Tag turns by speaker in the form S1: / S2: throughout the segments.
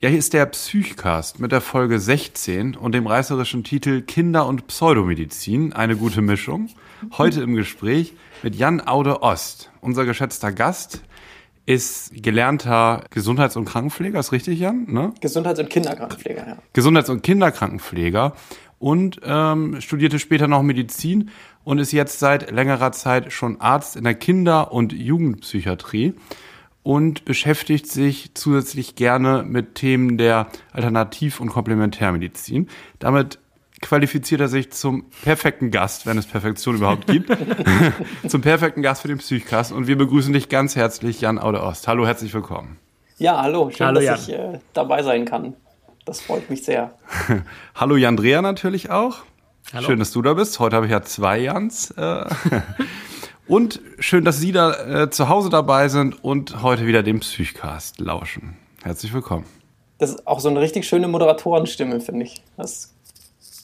S1: Ja, hier ist der Psychcast mit der Folge 16 und dem reißerischen Titel Kinder- und Pseudomedizin, eine gute Mischung. Heute im Gespräch mit Jan Aude Ost. Unser geschätzter Gast ist gelernter Gesundheits- und Krankenpfleger, ist richtig, Jan? Ne?
S2: Gesundheits- und Kinderkrankenpfleger, ja.
S1: Gesundheits- und Kinderkrankenpfleger und ähm, studierte später noch Medizin und ist jetzt seit längerer Zeit schon Arzt in der Kinder- und Jugendpsychiatrie und beschäftigt sich zusätzlich gerne mit Themen der Alternativ- und Komplementärmedizin. Damit qualifiziert er sich zum perfekten Gast, wenn es Perfektion überhaupt gibt, zum perfekten Gast für den Psychcast. Und wir begrüßen dich ganz herzlich, Jan Aude Ost. Hallo, herzlich willkommen.
S2: Ja, hallo, schön,
S3: hallo,
S2: dass Jan. ich äh, dabei sein kann. Das freut mich sehr.
S1: hallo, Jan Dreher natürlich auch. Hallo. Schön, dass du da bist. Heute habe ich ja zwei Jans. Äh, Und schön, dass Sie da äh, zu Hause dabei sind und heute wieder dem Psychcast lauschen. Herzlich willkommen.
S2: Das ist auch so eine richtig schöne Moderatorenstimme, finde ich. Das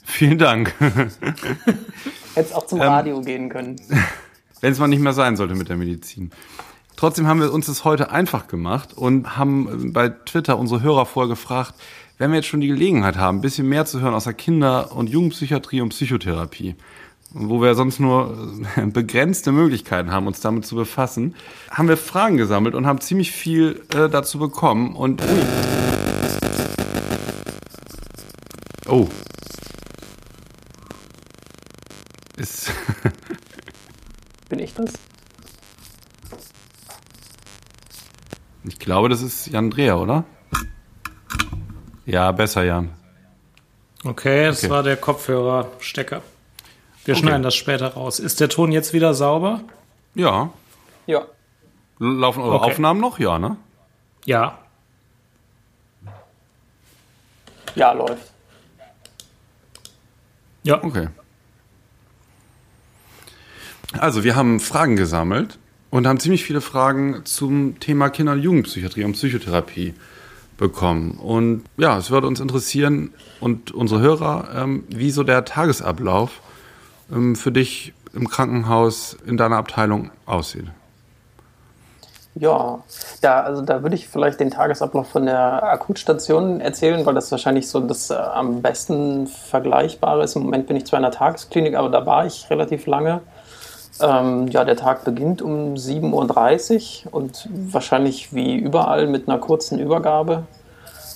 S1: Vielen Dank.
S2: Hätte auch zum ähm, Radio gehen können.
S1: Wenn es mal nicht mehr sein sollte mit der Medizin. Trotzdem haben wir uns das heute einfach gemacht und haben bei Twitter unsere Hörer vorgefragt, wenn wir jetzt schon die Gelegenheit haben, ein bisschen mehr zu hören aus der Kinder- und Jugendpsychiatrie und Psychotherapie, wo wir sonst nur äh, begrenzte Möglichkeiten haben, uns damit zu befassen, haben wir Fragen gesammelt und haben ziemlich viel äh, dazu bekommen. Und oh, ist
S2: bin ich das?
S1: Ich glaube, das ist Jan Dreher, oder? Ja, besser, Jan.
S3: Okay, das okay. war der Kopfhörerstecker. Wir okay. schneiden das später raus. Ist der Ton jetzt wieder sauber?
S1: Ja.
S2: Ja.
S1: Laufen eure okay. Aufnahmen noch? Ja, ne?
S3: Ja.
S2: Ja, läuft.
S1: Ja. Okay. Also, wir haben Fragen gesammelt und haben ziemlich viele Fragen zum Thema Kinder- und Jugendpsychiatrie und Psychotherapie bekommen. Und ja, es würde uns interessieren und unsere Hörer, ähm, wie so der Tagesablauf für dich im Krankenhaus in deiner Abteilung aussieht.
S2: Ja, da, also da würde ich vielleicht den Tagesablauf von der Akutstation erzählen, weil das wahrscheinlich so das äh, am besten vergleichbare ist. Im Moment bin ich zwar in der Tagesklinik, aber da war ich relativ lange. Ähm, ja, der Tag beginnt um 7.30 Uhr und wahrscheinlich wie überall mit einer kurzen Übergabe.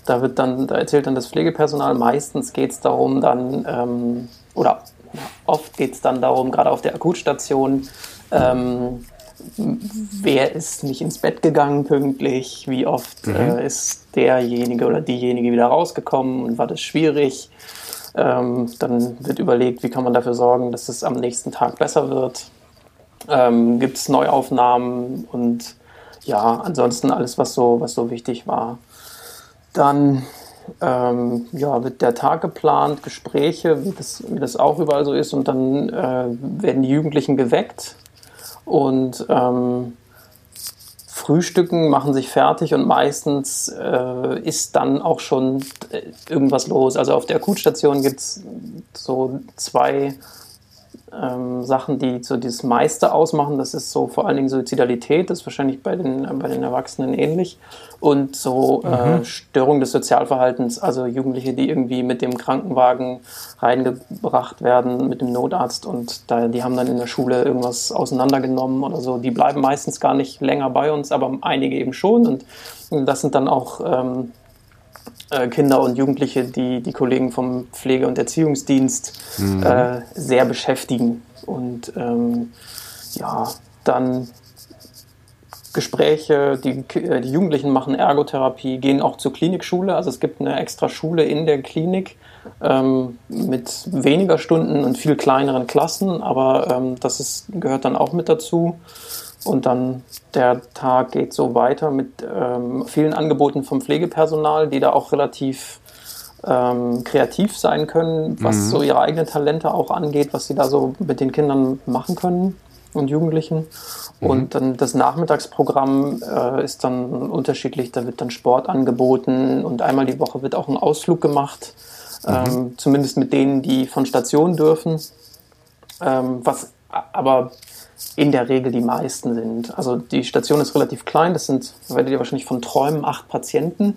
S2: Da wird dann, da erzählt dann das Pflegepersonal, meistens geht es darum, dann, ähm, oder Oft geht es dann darum, gerade auf der Akutstation, ähm, wer ist nicht ins Bett gegangen pünktlich, wie oft mhm. äh, ist derjenige oder diejenige wieder rausgekommen und war das schwierig. Ähm, dann wird überlegt, wie kann man dafür sorgen, dass es am nächsten Tag besser wird. Ähm, Gibt es Neuaufnahmen und ja, ansonsten alles, was so, was so wichtig war. Dann ähm, ja, wird der Tag geplant, Gespräche, wie das, wie das auch überall so ist. Und dann äh, werden die Jugendlichen geweckt und ähm, frühstücken, machen sich fertig und meistens äh, ist dann auch schon äh, irgendwas los. Also auf der Akutstation gibt es so zwei ähm, Sachen, die so das meiste ausmachen. Das ist so vor allen Dingen Suizidalität, das ist wahrscheinlich bei den, äh, bei den Erwachsenen ähnlich. Und so äh, mhm. Störung des Sozialverhaltens, also Jugendliche, die irgendwie mit dem Krankenwagen reingebracht werden, mit dem Notarzt und da, die haben dann in der Schule irgendwas auseinandergenommen oder so. Die bleiben meistens gar nicht länger bei uns, aber einige eben schon. Und das sind dann auch ähm, äh, Kinder und Jugendliche, die die Kollegen vom Pflege- und Erziehungsdienst mhm. äh, sehr beschäftigen. Und ähm, ja, dann Gespräche, die, äh, die Jugendlichen machen Ergotherapie, gehen auch zur Klinikschule. Also es gibt eine extra Schule in der Klinik ähm, mit weniger Stunden und viel kleineren Klassen, aber ähm, das ist, gehört dann auch mit dazu. Und dann der Tag geht so weiter mit ähm, vielen Angeboten vom Pflegepersonal, die da auch relativ ähm, kreativ sein können, was mhm. so ihre eigenen Talente auch angeht, was sie da so mit den Kindern machen können und Jugendlichen. Mhm. Und dann das Nachmittagsprogramm äh, ist dann unterschiedlich. Da wird dann Sport angeboten und einmal die Woche wird auch ein Ausflug gemacht, mhm. ähm, zumindest mit denen, die von Station dürfen. Ähm, was aber in der Regel die meisten sind. Also die Station ist relativ klein, das sind, werdet ihr wahrscheinlich von träumen, acht Patienten.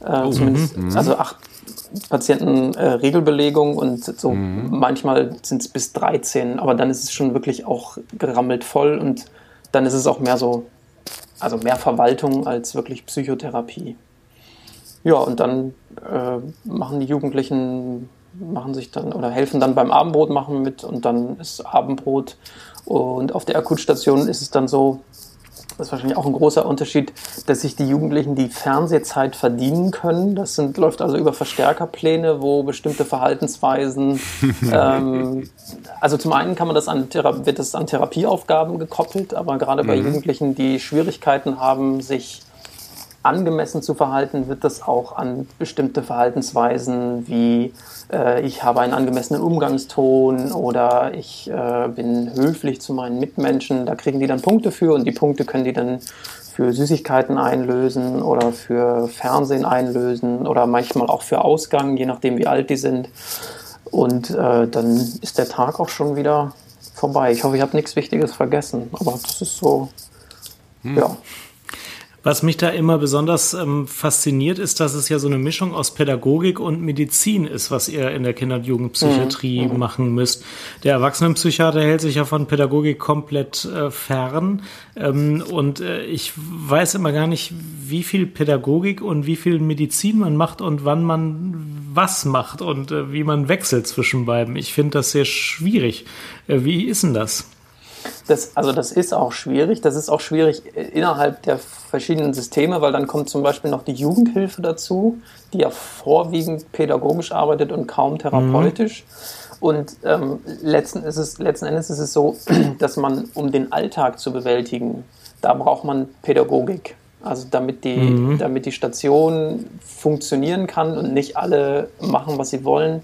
S2: Äh, oh, zumindest, mhm. also acht Patienten äh, Regelbelegung und so mhm. manchmal sind es bis 13, aber dann ist es schon wirklich auch gerammelt voll und dann ist es auch mehr so, also mehr Verwaltung als wirklich Psychotherapie. Ja, und dann äh, machen die Jugendlichen, machen sich dann oder helfen dann beim Abendbrot machen mit und dann ist Abendbrot. Und auf der Akutstation ist es dann so, das ist wahrscheinlich auch ein großer Unterschied, dass sich die Jugendlichen die Fernsehzeit verdienen können. Das sind, läuft also über Verstärkerpläne, wo bestimmte Verhaltensweisen, ähm, also zum einen kann man das an, wird das an Therapieaufgaben gekoppelt, aber gerade bei mhm. Jugendlichen, die Schwierigkeiten haben, sich angemessen zu verhalten, wird das auch an bestimmte Verhaltensweisen wie äh, ich habe einen angemessenen Umgangston oder ich äh, bin höflich zu meinen Mitmenschen, da kriegen die dann Punkte für und die Punkte können die dann für Süßigkeiten einlösen oder für Fernsehen einlösen oder manchmal auch für Ausgang, je nachdem wie alt die sind. Und äh, dann ist der Tag auch schon wieder vorbei. Ich hoffe, ich habe nichts Wichtiges vergessen, aber das ist so, hm. ja.
S3: Was mich da immer besonders ähm, fasziniert, ist, dass es ja so eine Mischung aus Pädagogik und Medizin ist, was ihr in der Kinder- und Jugendpsychiatrie mhm. machen müsst. Der Erwachsenenpsychiater hält sich ja von Pädagogik komplett äh, fern. Ähm, und äh, ich weiß immer gar nicht, wie viel Pädagogik und wie viel Medizin man macht und wann man was macht und äh, wie man wechselt zwischen beiden. Ich finde das sehr schwierig. Äh, wie ist denn das?
S2: Das, also das ist auch schwierig. Das ist auch schwierig innerhalb der verschiedenen Systeme, weil dann kommt zum Beispiel noch die Jugendhilfe dazu, die ja vorwiegend pädagogisch arbeitet und kaum therapeutisch. Mhm. Und ähm, letzten, ist es, letzten Endes ist es so, dass man, um den Alltag zu bewältigen, da braucht man Pädagogik. Also damit die, mhm. damit die Station funktionieren kann und nicht alle machen, was sie wollen,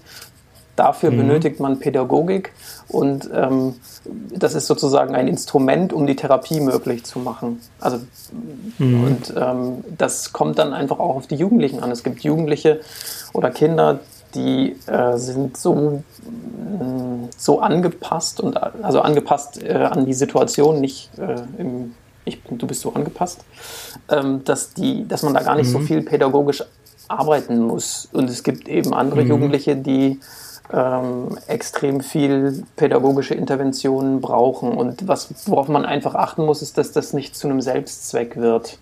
S2: Dafür mhm. benötigt man Pädagogik und ähm, das ist sozusagen ein Instrument, um die Therapie möglich zu machen. Also mhm. und ähm, das kommt dann einfach auch auf die Jugendlichen an. Es gibt Jugendliche oder Kinder, die äh, sind so, mm, so angepasst und also angepasst äh, an die Situation, nicht äh, im ich bin, du bist so angepasst, ähm, dass, die, dass man da gar nicht mhm. so viel pädagogisch arbeiten muss. Und es gibt eben andere mhm. Jugendliche, die ähm, extrem viel pädagogische Interventionen brauchen. Und was, worauf man einfach achten muss, ist, dass das nicht zu einem Selbstzweck wird.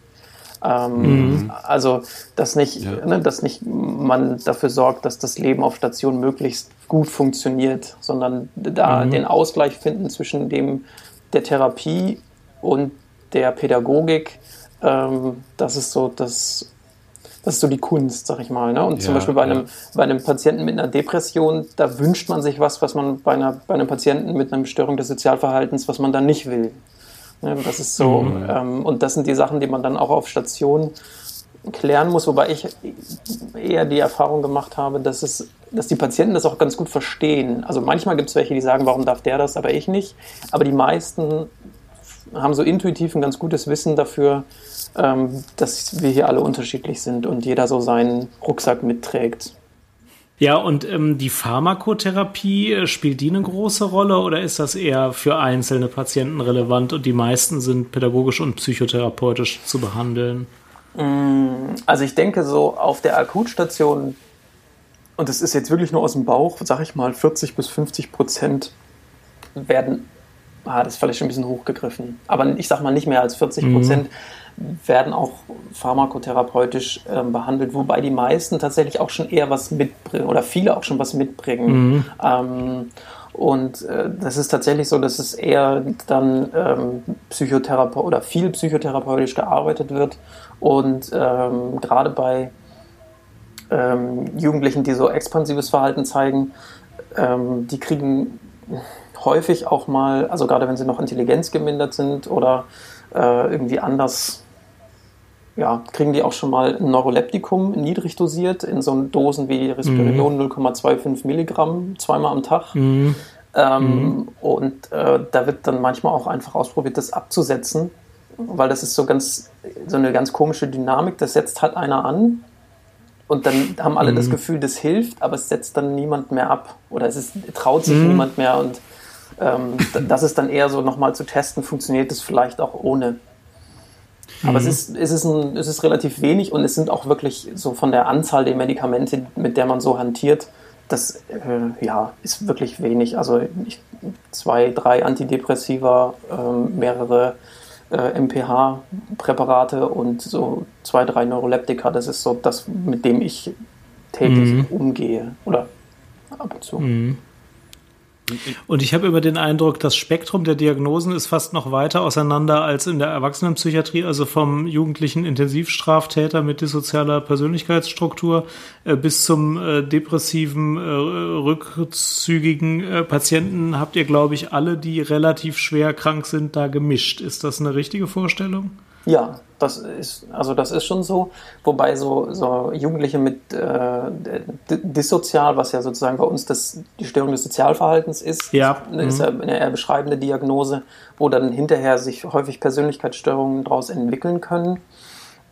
S2: Ähm, mhm. Also, dass nicht, ja. ne, dass nicht man dafür sorgt, dass das Leben auf Station möglichst gut funktioniert, sondern da mhm. den Ausgleich finden zwischen dem der Therapie und der Pädagogik. Ähm, das ist so das das ist so die Kunst, sag ich mal. Ne? Und ja, zum Beispiel bei einem, ja. bei einem Patienten mit einer Depression, da wünscht man sich was, was man bei, einer, bei einem Patienten mit einer Störung des Sozialverhaltens, was man dann nicht will. Ne? Das ist so, mhm. ähm, und das sind die Sachen, die man dann auch auf Station klären muss, wobei ich eher die Erfahrung gemacht habe, dass es, dass die Patienten das auch ganz gut verstehen. Also manchmal gibt es welche, die sagen, warum darf der das, aber ich nicht. Aber die meisten haben so intuitiv ein ganz gutes Wissen dafür, ähm, dass wir hier alle unterschiedlich sind und jeder so seinen Rucksack mitträgt.
S3: Ja, und ähm, die Pharmakotherapie, äh, spielt die eine große Rolle oder ist das eher für einzelne Patienten relevant und die meisten sind pädagogisch und psychotherapeutisch zu behandeln?
S2: Mm, also ich denke so auf der Akutstation, und das ist jetzt wirklich nur aus dem Bauch, sag ich mal, 40 bis 50 Prozent werden, ah, das ist vielleicht schon ein bisschen hochgegriffen, aber ich sag mal nicht mehr als 40 Prozent. Mhm werden auch pharmakotherapeutisch äh, behandelt, wobei die meisten tatsächlich auch schon eher was mitbringen oder viele auch schon was mitbringen. Mhm. Ähm, und äh, das ist tatsächlich so, dass es eher dann ähm, Psychotherapeut oder viel psychotherapeutisch gearbeitet wird. Und ähm, gerade bei ähm, Jugendlichen, die so expansives Verhalten zeigen, ähm, die kriegen häufig auch mal, also gerade wenn sie noch intelligenzgemindert sind oder äh, irgendwie anders ja, kriegen die auch schon mal ein Neuroleptikum niedrig dosiert in so Dosen wie Risperion mhm. 0,25 Milligramm zweimal am Tag. Mhm. Ähm, mhm. Und äh, da wird dann manchmal auch einfach ausprobiert, das abzusetzen, weil das ist so ganz so eine ganz komische Dynamik. Das setzt halt einer an und dann haben alle das mhm. Gefühl, das hilft, aber es setzt dann niemand mehr ab oder es ist, traut sich mhm. niemand mehr und ähm, das ist dann eher so nochmal zu testen, funktioniert das vielleicht auch ohne. Aber mhm. es, ist, es, ist ein, es ist relativ wenig und es sind auch wirklich so von der Anzahl der Medikamente, mit der man so hantiert, das äh, ja, ist wirklich wenig. Also ich, zwei, drei Antidepressiva, äh, mehrere äh, MPH-Präparate und so zwei, drei Neuroleptika, das ist so das, mit dem ich täglich mhm. umgehe. Oder ab und zu. Mhm.
S3: Und ich habe immer den Eindruck, das Spektrum der Diagnosen ist fast noch weiter auseinander als in der Erwachsenenpsychiatrie, also vom jugendlichen Intensivstraftäter mit dissozialer Persönlichkeitsstruktur äh, bis zum äh, depressiven, äh, rückzügigen äh, Patienten habt ihr, glaube ich, alle, die relativ schwer krank sind, da gemischt. Ist das eine richtige Vorstellung?
S2: Ja, das ist, also das ist schon so. Wobei so, so Jugendliche mit äh, dissozial, was ja sozusagen bei uns das, die Störung des Sozialverhaltens ist,
S3: ja.
S2: ist ja eine eher beschreibende Diagnose, wo dann hinterher sich häufig Persönlichkeitsstörungen daraus entwickeln können.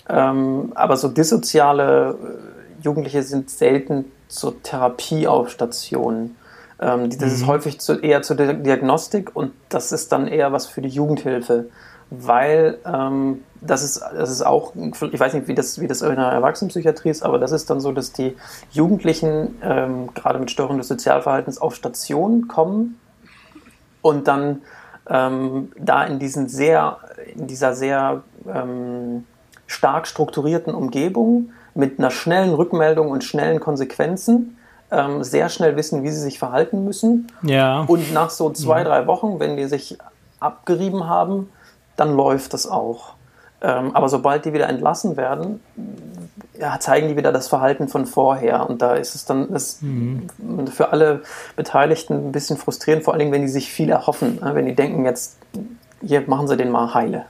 S2: Ähm, aber so dissoziale äh, Jugendliche sind selten zur Therapie auf Stationen. Ähm, das mhm. ist häufig zu, eher zur Diagnostik und das ist dann eher was für die Jugendhilfe weil ähm, das, ist, das ist auch, ich weiß nicht, wie das, wie das in der Erwachsenenpsychiatrie ist, aber das ist dann so, dass die Jugendlichen ähm, gerade mit Störungen des Sozialverhaltens auf Station kommen und dann ähm, da in diesen sehr, in dieser sehr ähm, stark strukturierten Umgebung mit einer schnellen Rückmeldung und schnellen Konsequenzen ähm, sehr schnell wissen, wie sie sich verhalten müssen.
S3: Ja.
S2: Und nach so zwei, drei Wochen, wenn die sich abgerieben haben, dann läuft das auch. Ähm, aber sobald die wieder entlassen werden, ja, zeigen die wieder das Verhalten von vorher. Und da ist es dann das mhm. für alle Beteiligten ein bisschen frustrierend, vor allen Dingen, wenn die sich viel erhoffen. Ne? Wenn die denken, jetzt hier machen sie den mal heile.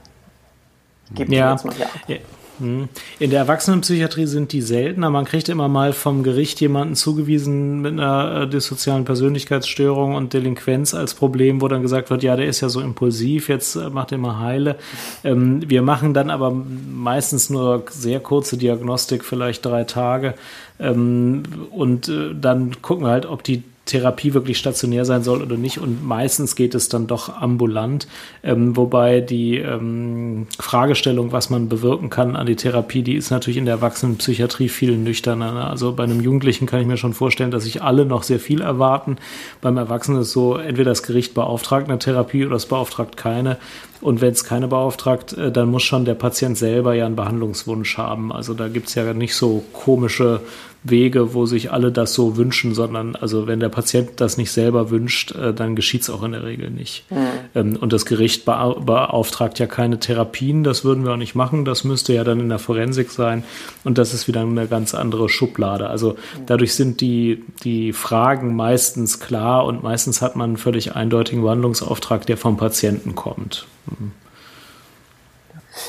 S3: Gebt ja. jetzt mal hier ab. Ja. Hm. In der Erwachsenenpsychiatrie sind die seltener. Man kriegt immer mal vom Gericht jemanden zugewiesen mit einer äh, dissozialen Persönlichkeitsstörung und Delinquenz als Problem, wo dann gesagt wird, ja, der ist ja so impulsiv, jetzt äh, macht er mal heile. Ähm, wir machen dann aber meistens nur sehr kurze Diagnostik, vielleicht drei Tage. Ähm, und äh, dann gucken wir halt, ob die Therapie wirklich stationär sein soll oder nicht. Und meistens geht es dann doch ambulant, ähm, wobei die ähm, Fragestellung, was man bewirken kann an die Therapie, die ist natürlich in der Erwachsenenpsychiatrie viel nüchterner. Ne? Also bei einem Jugendlichen kann ich mir schon vorstellen, dass sich alle noch sehr viel erwarten. Beim Erwachsenen ist so, entweder das Gericht beauftragt eine Therapie oder es beauftragt keine. Und wenn es keine beauftragt, äh, dann muss schon der Patient selber ja einen Behandlungswunsch haben. Also da gibt es ja nicht so komische Wege, wo sich alle das so wünschen, sondern also wenn der Patient das nicht selber wünscht, äh, dann geschieht es auch in der Regel nicht. Mhm. und das Gericht beauftragt ja keine Therapien, das würden wir auch nicht machen, das müsste ja dann in der Forensik sein und das ist wieder eine ganz andere Schublade. Also dadurch sind die, die Fragen meistens klar und meistens hat man einen völlig eindeutigen Behandlungsauftrag, der vom Patienten kommt. Mhm.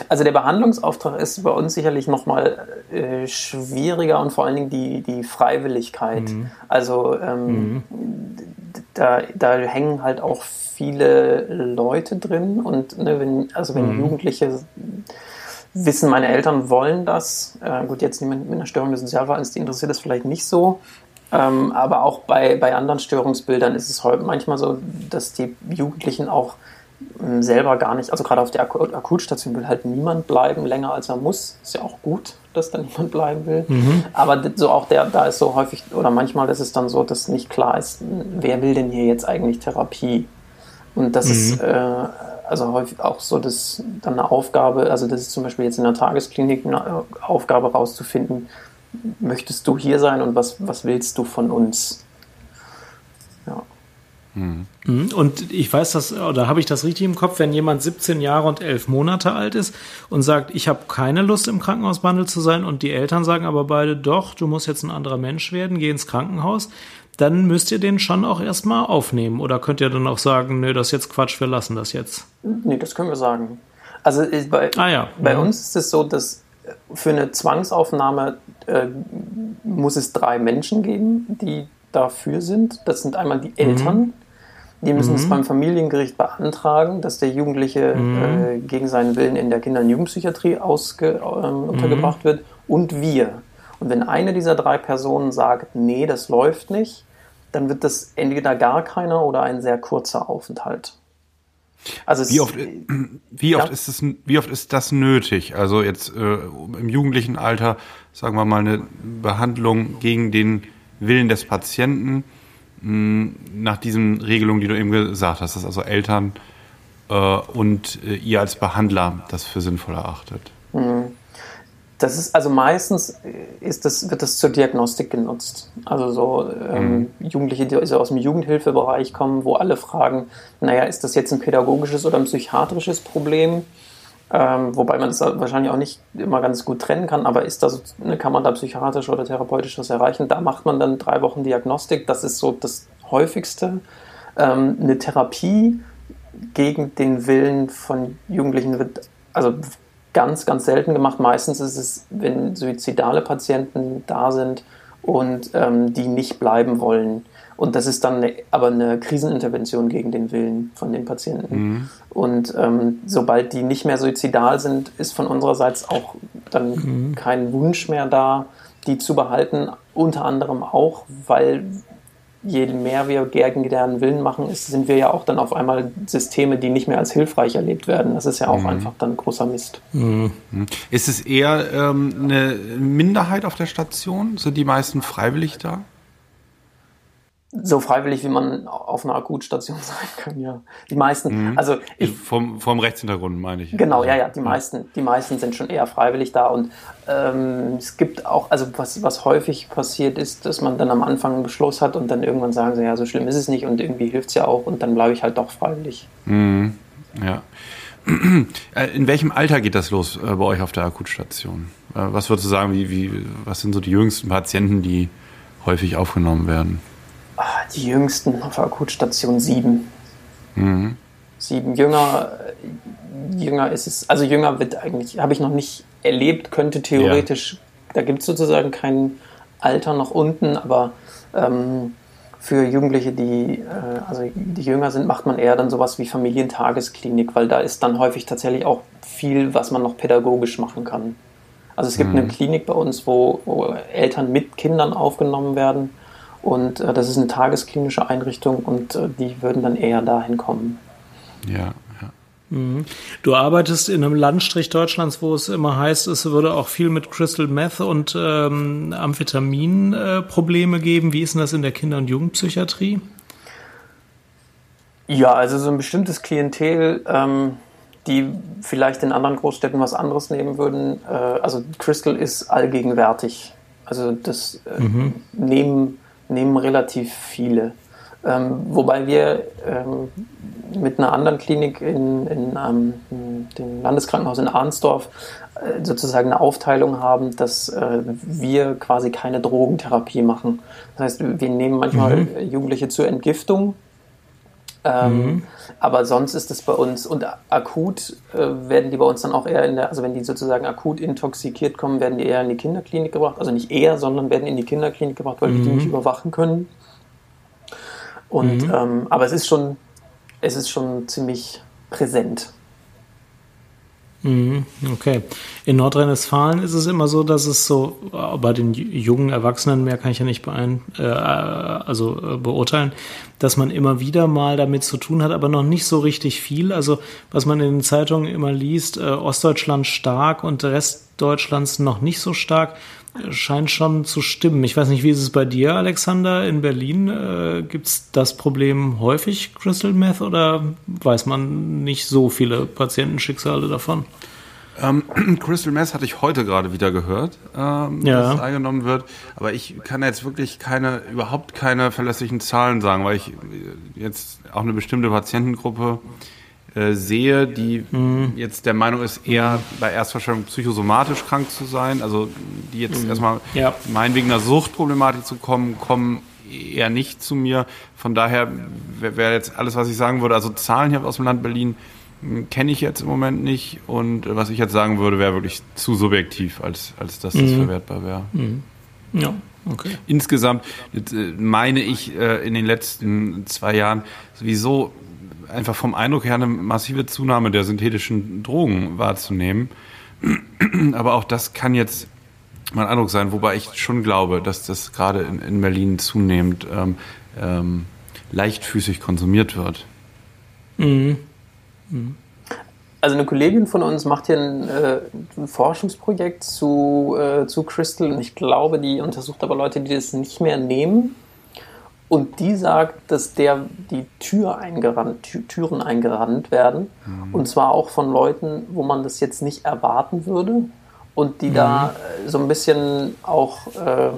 S2: Also der Behandlungsauftrag ist bei uns sicherlich nochmal äh, schwieriger und vor allen Dingen die, die Freiwilligkeit. Mhm. Also ähm, mhm. da, da hängen halt auch viele Leute drin und ne, wenn, also wenn mhm. Jugendliche wissen, meine Eltern wollen das, äh, gut, jetzt mit, mit einer Störung des Sozialverhaltens, die interessiert das vielleicht nicht so, ähm, aber auch bei, bei anderen Störungsbildern ist es heute manchmal so, dass die Jugendlichen auch selber gar nicht, also gerade auf der Akutstation will halt niemand bleiben länger als er muss. Ist ja auch gut, dass da niemand bleiben will. Mhm. Aber so auch der, da ist so häufig oder manchmal ist es dann so, dass nicht klar ist, wer will denn hier jetzt eigentlich Therapie? Und das mhm. ist äh, also häufig auch so, dass dann eine Aufgabe, also das ist zum Beispiel jetzt in der Tagesklinik eine Aufgabe rauszufinden, möchtest du hier sein und was, was willst du von uns?
S3: Mhm. Und ich weiß das, oder habe ich das richtig im Kopf, wenn jemand 17 Jahre und 11 Monate alt ist und sagt, ich habe keine Lust im Krankenhaus behandelt zu sein und die Eltern sagen aber beide, doch, du musst jetzt ein anderer Mensch werden, geh ins Krankenhaus, dann müsst ihr den schon auch erstmal aufnehmen. Oder könnt ihr dann auch sagen, nö, das ist jetzt Quatsch, wir lassen das jetzt?
S2: Nee, das können wir sagen. Also bei, ah, ja. bei mhm. uns ist es so, dass für eine Zwangsaufnahme äh, muss es drei Menschen geben, die dafür sind. Das sind einmal die Eltern, mhm. Die müssen mhm. es beim Familiengericht beantragen, dass der Jugendliche mhm. äh, gegen seinen Willen in der Kinder- und Jugendpsychiatrie ausge, äh, untergebracht mhm. wird und wir. Und wenn eine dieser drei Personen sagt, nee, das läuft nicht, dann wird das entweder gar keiner oder ein sehr kurzer Aufenthalt.
S1: Also wie oft, wie oft ja. ist es, wie oft ist das nötig? Also jetzt äh, im jugendlichen Alter, sagen wir mal, eine Behandlung gegen den Willen des Patienten nach diesen Regelungen, die du eben gesagt hast, dass also Eltern äh, und äh, ihr als Behandler das für sinnvoll erachtet. Mhm.
S2: Das ist also meistens ist das, wird das zur Diagnostik genutzt. Also so ähm, mhm. Jugendliche, die aus dem Jugendhilfebereich kommen, wo alle fragen, naja, ist das jetzt ein pädagogisches oder ein psychiatrisches Problem? Ähm, wobei man das wahrscheinlich auch nicht immer ganz gut trennen kann, aber ist das, ne, kann man da psychiatrisch oder therapeutisch was erreichen? Da macht man dann drei Wochen Diagnostik, das ist so das häufigste. Ähm, eine Therapie gegen den Willen von Jugendlichen wird also ganz, ganz selten gemacht. Meistens ist es, wenn suizidale Patienten da sind und ähm, die nicht bleiben wollen. Und das ist dann eine, aber eine Krisenintervention gegen den Willen von den Patienten. Mhm. Und ähm, sobald die nicht mehr suizidal sind, ist von unsererseits auch dann mhm. kein Wunsch mehr da, die zu behalten. Unter anderem auch, weil je mehr wir gegen deren Willen machen, ist, sind wir ja auch dann auf einmal Systeme, die nicht mehr als hilfreich erlebt werden. Das ist ja auch mhm. einfach dann großer Mist. Mhm.
S1: Ist es eher ähm, eine Minderheit auf der Station? Sind die meisten freiwillig da?
S2: So freiwillig, wie man auf einer Akutstation sein kann, ja. Die meisten, mhm. also
S1: ich, vom, vom Rechtshintergrund meine ich.
S2: Genau, ja, ja, die meisten, die meisten sind schon eher freiwillig da und ähm, es gibt auch, also was, was häufig passiert ist, dass man dann am Anfang einen Beschluss hat und dann irgendwann sagen sie, ja, so schlimm ist es nicht und irgendwie hilft es ja auch und dann bleibe ich halt doch freiwillig.
S1: Mhm. Ja. Äh, in welchem Alter geht das los äh, bei euch auf der Akutstation? Äh, was würdest du sagen, wie, wie, was sind so die jüngsten Patienten, die häufig aufgenommen werden?
S2: Die jüngsten auf der Akutstation sieben. Mhm. Sieben. Jünger, jünger ist es, also jünger wird eigentlich, habe ich noch nicht erlebt, könnte theoretisch, ja. da gibt es sozusagen kein Alter nach unten, aber ähm, für Jugendliche, die, äh, also die jünger sind, macht man eher dann sowas wie Familientagesklinik, weil da ist dann häufig tatsächlich auch viel, was man noch pädagogisch machen kann. Also es gibt mhm. eine Klinik bei uns, wo, wo Eltern mit Kindern aufgenommen werden und äh, das ist eine tagesklinische Einrichtung und äh, die würden dann eher dahin kommen.
S1: Ja, ja.
S3: Mhm. Du arbeitest in einem Landstrich Deutschlands, wo es immer heißt, es würde auch viel mit Crystal Meth und ähm, Amphetamin äh, Probleme geben. Wie ist denn das in der Kinder- und Jugendpsychiatrie?
S2: Ja, also so ein bestimmtes Klientel, ähm, die vielleicht in anderen Großstädten was anderes nehmen würden. Äh, also Crystal ist allgegenwärtig. Also das äh, mhm. nehmen nehmen relativ viele. Ähm, wobei wir ähm, mit einer anderen Klinik in, in ähm, dem Landeskrankenhaus in Arnsdorf äh, sozusagen eine Aufteilung haben, dass äh, wir quasi keine Drogentherapie machen. Das heißt, wir nehmen manchmal mhm. Jugendliche zur Entgiftung. Ähm, mhm. Aber sonst ist es bei uns und akut äh, werden die bei uns dann auch eher in der, also wenn die sozusagen akut intoxikiert kommen, werden die eher in die Kinderklinik gebracht. Also nicht eher, sondern werden in die Kinderklinik gebracht, weil mhm. wir die nicht überwachen können. Und mhm. ähm, aber es ist schon, es ist schon ziemlich präsent.
S3: Mhm, okay. In Nordrhein-Westfalen ist es immer so, dass es so, äh, bei den jungen Erwachsenen, mehr kann ich ja nicht beein, äh, also äh, beurteilen, dass man immer wieder mal damit zu tun hat, aber noch nicht so richtig viel. Also was man in den Zeitungen immer liest, äh, Ostdeutschland stark und Rest Deutschlands noch nicht so stark scheint schon zu stimmen. Ich weiß nicht, wie ist es bei dir, Alexander? In Berlin äh, gibt es das Problem häufig, Crystal Meth, oder weiß man nicht so viele Patientenschicksale davon?
S1: Ähm, Crystal Meth hatte ich heute gerade wieder gehört, ähm, ja. dass es eingenommen wird. Aber ich kann jetzt wirklich keine, überhaupt keine verlässlichen Zahlen sagen, weil ich jetzt auch eine bestimmte Patientengruppe äh, sehe, die mhm. jetzt der Meinung ist, eher bei Erstverschwörung psychosomatisch krank zu sein, also die jetzt mhm. erstmal ja. meinen wegen einer Suchtproblematik zu kommen, kommen eher nicht zu mir. Von daher wäre jetzt alles, was ich sagen würde, also Zahlen hier aus dem Land Berlin hm, kenne ich jetzt im Moment nicht und was ich jetzt sagen würde, wäre wirklich zu subjektiv, als, als dass das mhm. verwertbar wäre. Mhm. Ja. Okay. Insgesamt äh, meine ich äh, in den letzten zwei Jahren sowieso einfach vom Eindruck her eine massive Zunahme der synthetischen Drogen wahrzunehmen. Aber auch das kann jetzt mein Eindruck sein, wobei ich schon glaube, dass das gerade in, in Berlin zunehmend ähm, ähm, leichtfüßig konsumiert wird.
S3: Mhm.
S2: Mhm. Also eine Kollegin von uns macht hier ein, äh, ein Forschungsprojekt zu, äh, zu Crystal und ich glaube, die untersucht aber Leute, die das nicht mehr nehmen. Und die sagt, dass der die Tür eingerannt, Tü Türen eingerannt werden. Mhm. Und zwar auch von Leuten, wo man das jetzt nicht erwarten würde und die mhm. da äh, so ein bisschen auch äh,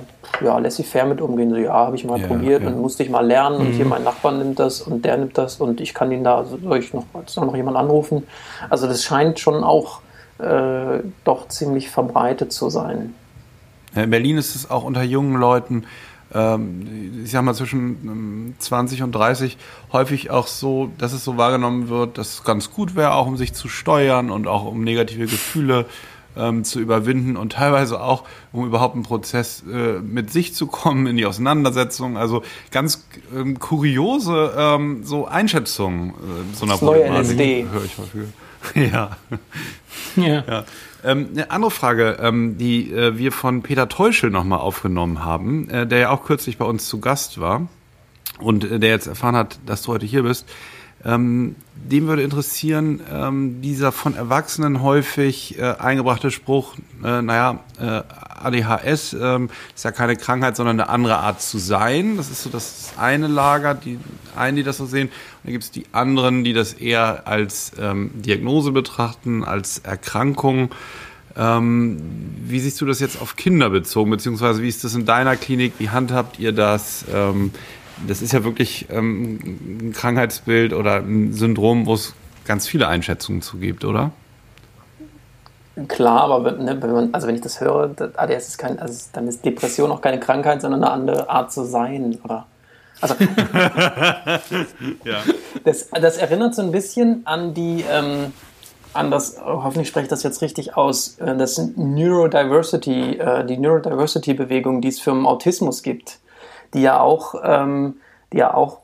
S2: ja, laissez-faire mit umgehen. So, ja, habe ich mal ja, probiert ja. und musste ich mal lernen mhm. und hier mhm. mein Nachbar nimmt das und der nimmt das und ich kann ihn da, soll ich noch, soll noch jemand anrufen? Also das scheint schon auch äh, doch ziemlich verbreitet zu sein.
S1: in Berlin ist es auch unter jungen Leuten, ich sag mal zwischen 20 ähm, und 30 häufig auch so, dass es so wahrgenommen wird, dass es ganz gut wäre, auch um sich zu steuern und auch um negative Gefühle äh, ähm, zu überwinden und teilweise auch, um überhaupt einen Prozess äh, mit sich zu kommen, in die Auseinandersetzung. Also ganz ähm, kuriose ähm, so Einschätzungen äh, so einer
S2: das neue LSD. Höre ich
S1: häufig. Ja. Ja. ja. Ähm, eine andere Frage, ähm, die äh, wir von Peter Teuschel nochmal aufgenommen haben, äh, der ja auch kürzlich bei uns zu Gast war und äh, der jetzt erfahren hat, dass du heute hier bist. Ähm, dem würde interessieren, ähm, dieser von Erwachsenen häufig äh, eingebrachte Spruch, äh, naja, äh, ADHS ähm, ist ja keine Krankheit, sondern eine andere Art zu sein. Das ist so das eine Lager, die einen, die das so sehen. Und dann gibt es die anderen, die das eher als ähm, Diagnose betrachten, als Erkrankung. Ähm, wie siehst du das jetzt auf Kinder bezogen, beziehungsweise wie ist das in deiner Klinik? Wie handhabt ihr das? Ähm, das ist ja wirklich ähm, ein Krankheitsbild oder ein Syndrom, wo es ganz viele Einschätzungen zu gibt, oder?
S2: Klar, aber ne, wenn man, also wenn ich das höre, ADS ist kein, also dann ist Depression auch keine Krankheit, sondern eine andere Art zu sein, oder? Also, ja. das, das, erinnert so ein bisschen an die, ähm, an das, oh, hoffentlich spreche ich das jetzt richtig aus, äh, das Neurodiversity, äh, die Neurodiversity-Bewegung, die es für den Autismus gibt die ja auch, ähm, die ja auch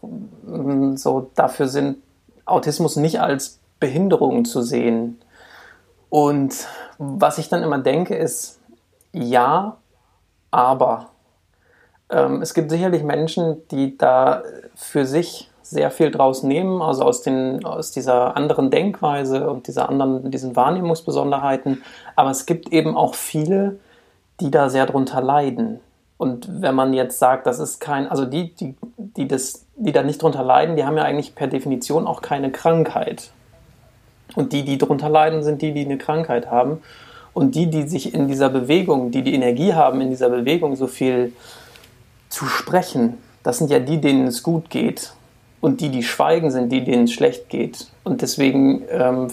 S2: ähm, so dafür sind, Autismus nicht als Behinderung zu sehen. Und was ich dann immer denke, ist, ja, aber. Ähm, es gibt sicherlich Menschen, die da für sich sehr viel draus nehmen, also aus, den, aus dieser anderen Denkweise und dieser anderen, diesen Wahrnehmungsbesonderheiten. Aber es gibt eben auch viele, die da sehr drunter leiden. Und wenn man jetzt sagt, das ist kein, also die, die, die, das, die da nicht drunter leiden, die haben ja eigentlich per Definition auch keine Krankheit. Und die, die drunter leiden, sind die, die eine Krankheit haben. Und die, die sich in dieser Bewegung, die die Energie haben, in dieser Bewegung so viel zu sprechen, das sind ja die, denen es gut geht. Und die, die schweigen, sind die, denen es schlecht geht. Und deswegen ähm,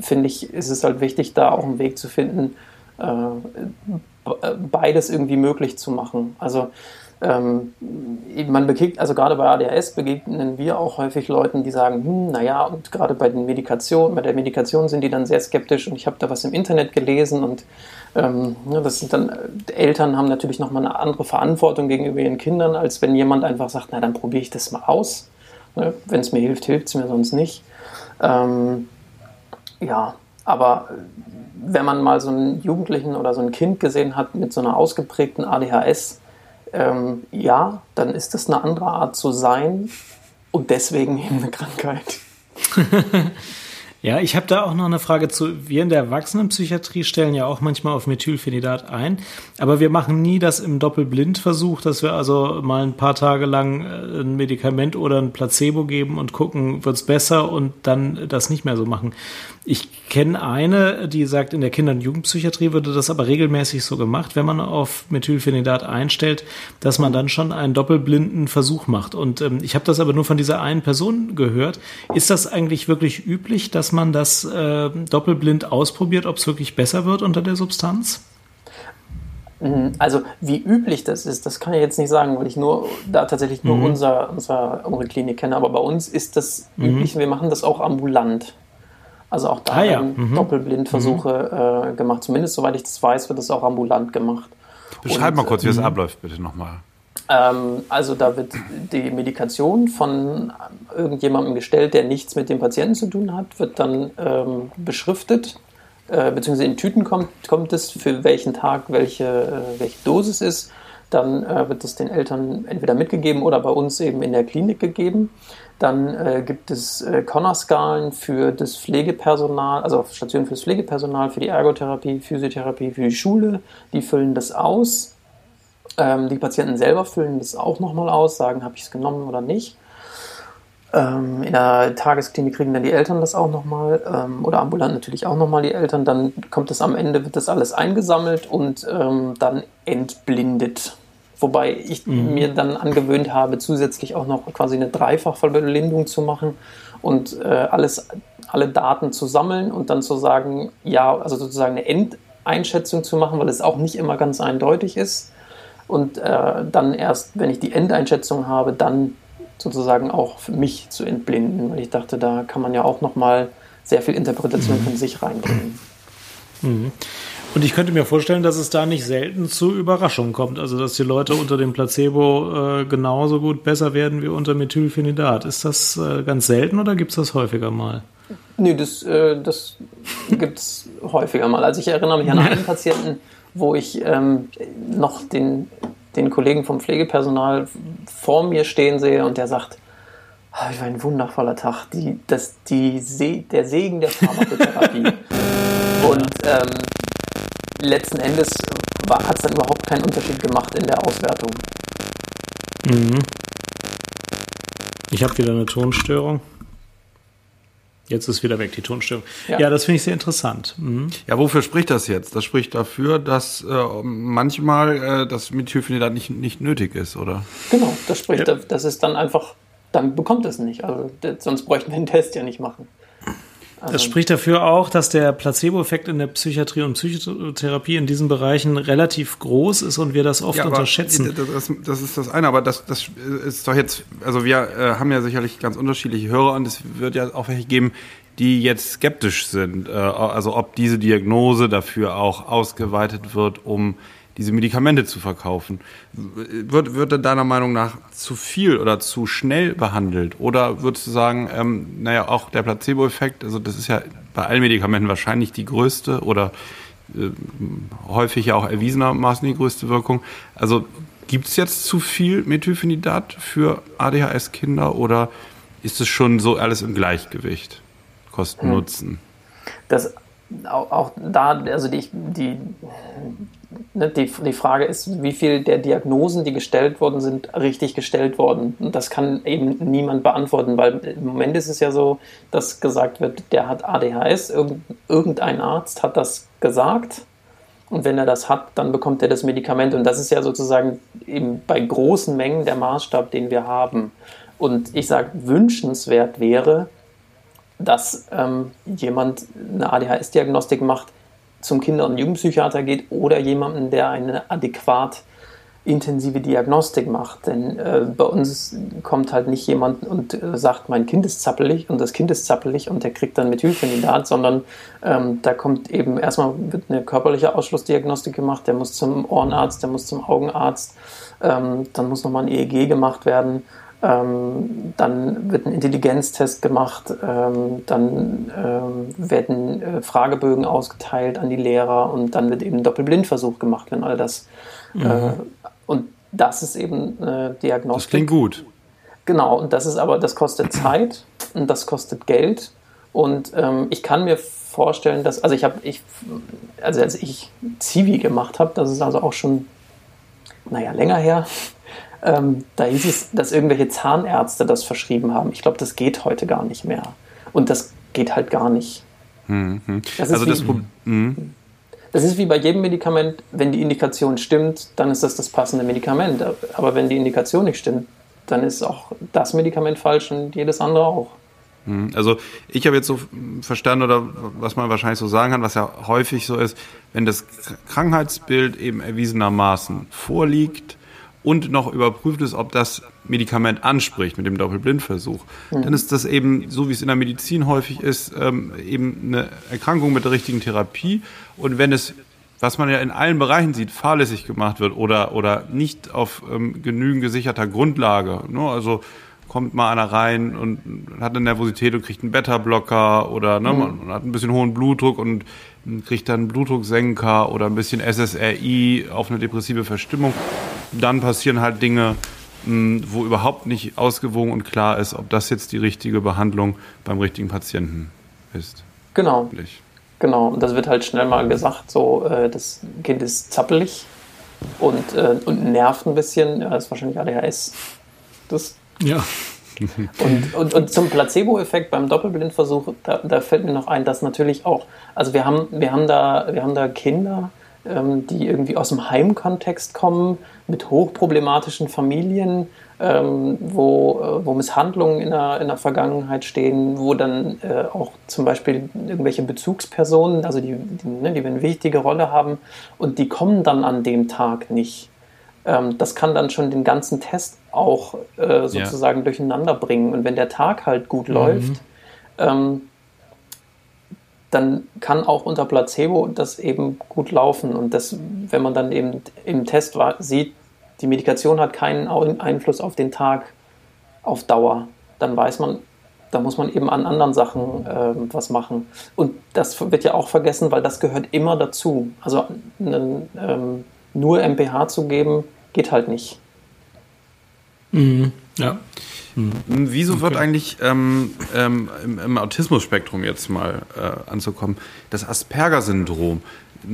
S2: finde ich, ist es halt wichtig, da auch einen Weg zu finden, äh, beides irgendwie möglich zu machen. Also ähm, man begegnet, also gerade bei ADHS begegnen wir auch häufig Leuten, die sagen, hm, naja, und gerade bei den Medikationen, bei der Medikation sind die dann sehr skeptisch und ich habe da was im Internet gelesen und ähm, ja, das sind dann, Eltern haben natürlich nochmal eine andere Verantwortung gegenüber ihren Kindern, als wenn jemand einfach sagt, na dann probiere ich das mal aus. Ne? Wenn es mir hilft, hilft es mir sonst nicht. Ähm, ja, aber wenn man mal so einen Jugendlichen oder so ein Kind gesehen hat mit so einer ausgeprägten ADHS, ähm, ja, dann ist das eine andere Art zu sein und deswegen eben eine Krankheit.
S3: Ja, ich habe da auch noch eine Frage zu. Wir in der Erwachsenenpsychiatrie stellen ja auch manchmal auf Methylphenidat ein, aber wir machen nie das im Doppelblindversuch, dass wir also mal ein paar Tage lang äh, ein Medikament oder ein Placebo geben und gucken, wird's besser und dann das nicht mehr so machen. Ich kenne eine, die sagt, in der Kinder- und Jugendpsychiatrie würde das aber regelmäßig so gemacht, wenn man auf Methylphenidat einstellt, dass man dann schon einen doppelblinden Versuch macht. Und ähm, ich habe das aber nur von dieser einen Person gehört. Ist das eigentlich wirklich üblich, dass man das äh, doppelblind ausprobiert, ob es wirklich besser wird unter der Substanz?
S2: Mhm. Also wie üblich das ist, das kann ich jetzt nicht sagen, weil ich nur da tatsächlich nur mhm. unser, unser, unsere Klinik kenne. Aber bei uns ist das mhm. üblich, wir machen das auch ambulant. Also auch da ah, ja. mhm. Doppelblindversuche mhm. äh, gemacht. Zumindest soweit ich das weiß, wird das auch ambulant gemacht.
S1: Beschreib Und, mal kurz, wie das mhm. abläuft, bitte nochmal.
S2: Ähm, also da wird die Medikation von irgendjemandem gestellt, der nichts mit dem Patienten zu tun hat, wird dann ähm, beschriftet, äh, beziehungsweise in Tüten kommt, kommt es, für welchen Tag welche, äh, welche Dosis ist. Dann äh, wird es den Eltern entweder mitgegeben oder bei uns eben in der Klinik gegeben. Dann äh, gibt es äh, Connor-Skalen für das Pflegepersonal, also Stationen fürs Pflegepersonal, für die Ergotherapie, Physiotherapie, für die Schule. Die füllen das aus. Ähm, die Patienten selber füllen das auch nochmal aus, sagen, habe ich es genommen oder nicht. Ähm, in der Tagesklinik kriegen dann die Eltern das auch nochmal ähm, oder ambulant natürlich auch nochmal die Eltern. Dann kommt es am Ende, wird das alles eingesammelt und ähm, dann entblindet. Wobei ich mhm. mir dann angewöhnt habe, zusätzlich auch noch quasi eine Dreifachverblindung zu machen und äh, alles, alle Daten zu sammeln und dann zu sagen, ja, also sozusagen eine Endeinschätzung zu machen, weil es auch nicht immer ganz eindeutig ist. Und äh, dann erst, wenn ich die Endeinschätzung habe, dann sozusagen auch für mich zu entblinden, weil ich dachte, da kann man ja auch nochmal sehr viel Interpretation mhm. von sich reinbringen.
S3: Mhm. Und ich könnte mir vorstellen, dass es da nicht selten zu Überraschungen kommt. Also, dass die Leute unter dem Placebo äh, genauso gut besser werden wie unter Methylphenidat. Ist das äh, ganz selten oder gibt es das häufiger mal?
S2: Nee, das, äh, das gibt es häufiger mal. Also, ich erinnere mich an einen Patienten, wo ich ähm, noch den den Kollegen vom Pflegepersonal vor mir stehen sehe und der sagt, oh, war ein wundervoller Tag, die, das, die Se der Segen der Pharmakotherapie. und ähm, letzten Endes hat es dann überhaupt keinen Unterschied gemacht in der Auswertung.
S3: Mhm. Ich habe wieder eine Tonstörung. Jetzt ist wieder weg die Tonstörung. Ja, ja das finde ich sehr interessant. Mhm.
S1: Ja, wofür spricht das jetzt? Das spricht dafür, dass äh, manchmal äh, das Methylphenidat nicht, nicht nötig ist, oder?
S2: Genau, das spricht, ja. das ist dann einfach, dann bekommt es nicht. Also sonst bräuchten wir den Test ja nicht machen.
S3: Also das spricht dafür auch, dass der Placebo-Effekt in der Psychiatrie und Psychotherapie in diesen Bereichen relativ groß ist und wir das oft ja, unterschätzen.
S1: Das, das, ist das eine, aber das, das ist doch jetzt, also wir äh, haben ja sicherlich ganz unterschiedliche Hörer und es wird ja auch welche geben, die jetzt skeptisch sind, äh, also ob diese Diagnose dafür auch ausgeweitet wird, um diese Medikamente zu verkaufen. Wird, wird deiner Meinung nach zu viel oder zu schnell behandelt? Oder würdest du sagen, ähm, naja, auch der Placebo-Effekt, also das ist ja bei allen Medikamenten wahrscheinlich die größte oder äh, häufig ja auch erwiesenermaßen die größte Wirkung. Also gibt es jetzt zu viel Methylphenidat für ADHS-Kinder oder ist es schon so alles im Gleichgewicht? Kosten-Nutzen?
S2: Das auch, auch da, also die, die Ne, die, die Frage ist, wie viel der Diagnosen, die gestellt worden sind, richtig gestellt worden. Und das kann eben niemand beantworten, weil im Moment ist es ja so, dass gesagt wird, der hat ADHS, irgendein Arzt hat das gesagt. Und wenn er das hat, dann bekommt er das Medikament. Und das ist ja sozusagen eben bei großen Mengen der Maßstab, den wir haben. Und ich sage, wünschenswert wäre, dass ähm, jemand eine ADHS-Diagnostik macht, zum Kinder- und Jugendpsychiater geht oder jemanden, der eine adäquat intensive Diagnostik macht. Denn äh, bei uns kommt halt nicht jemand und äh, sagt, mein Kind ist zappelig und das Kind ist zappelig und der kriegt dann Methylphenidat, sondern ähm, da kommt eben erstmal wird eine körperliche Ausschlussdiagnostik gemacht, der muss zum Ohrenarzt, der muss zum Augenarzt, ähm, dann muss nochmal ein EEG gemacht werden ähm, dann wird ein Intelligenztest gemacht, ähm, dann ähm, werden äh, Fragebögen ausgeteilt an die Lehrer und dann wird eben ein Doppelblindversuch gemacht, wenn all das. Mhm. Äh, und das ist eben äh, Diagnostik.
S1: Das klingt gut.
S2: Genau, und das ist aber, das kostet Zeit und das kostet Geld. Und ähm, ich kann mir vorstellen, dass, also ich habe, ich, also als ich Zivi gemacht habe, das ist also auch schon, naja, länger her, ähm, da hieß es, dass irgendwelche Zahnärzte das verschrieben haben. Ich glaube, das geht heute gar nicht mehr. Und das geht halt gar nicht.
S1: Mhm. Das also das Problem. Mhm.
S2: Das ist wie bei jedem Medikament, wenn die Indikation stimmt, dann ist das das passende Medikament. Aber wenn die Indikation nicht stimmt, dann ist auch das Medikament falsch und jedes andere auch.
S1: Mhm. Also ich habe jetzt so verstanden oder was man wahrscheinlich so sagen kann, was ja häufig so ist, wenn das Krankheitsbild eben erwiesenermaßen vorliegt, und noch überprüft ist, ob das Medikament anspricht mit dem Doppelblindversuch, mhm. dann ist das eben, so wie es in der Medizin häufig ist, ähm, eben eine Erkrankung mit der richtigen Therapie. Und wenn es, was man ja in allen Bereichen sieht, fahrlässig gemacht wird oder, oder nicht auf ähm, genügend gesicherter Grundlage, ne? also kommt mal einer rein und hat eine Nervosität und kriegt einen Beta-Blocker oder ne, mhm. man hat ein bisschen hohen Blutdruck und kriegt dann einen Blutdrucksenker oder ein bisschen SSRI auf eine depressive Verstimmung dann passieren halt Dinge, mh, wo überhaupt nicht ausgewogen und klar ist, ob das jetzt die richtige Behandlung beim richtigen Patienten ist.
S2: Genau. Genau, und das wird halt schnell mal gesagt, so äh, das Kind ist zappelig und, äh, und nervt ein bisschen. Ja, das ist wahrscheinlich ADHS. Das
S3: Ja.
S2: Und, und, und zum Placebo-Effekt beim Doppelblindversuch, da, da fällt mir noch ein, dass natürlich auch, also wir haben, wir haben, da, wir haben da Kinder, ähm, die irgendwie aus dem Heimkontext kommen, mit hochproblematischen Familien, ähm, wo, äh, wo Misshandlungen in der, in der Vergangenheit stehen, wo dann äh, auch zum Beispiel irgendwelche Bezugspersonen, also die, die, ne, die eine wichtige Rolle haben, und die kommen dann an dem Tag nicht. Ähm, das kann dann schon den ganzen Test auch äh, sozusagen durcheinander bringen. Und wenn der Tag halt gut läuft, ähm, dann kann auch unter Placebo das eben gut laufen. Und das, wenn man dann eben im Test war, sieht, die Medikation hat keinen Einfluss auf den Tag auf Dauer, dann weiß man, da muss man eben an anderen Sachen ähm, was machen. Und das wird ja auch vergessen, weil das gehört immer dazu. Also einen, ähm, nur MPH zu geben, geht halt nicht.
S3: Ja.
S1: Wieso wird eigentlich ähm, ähm, im, im Autismus-Spektrum jetzt mal äh, anzukommen, das Asperger-Syndrom,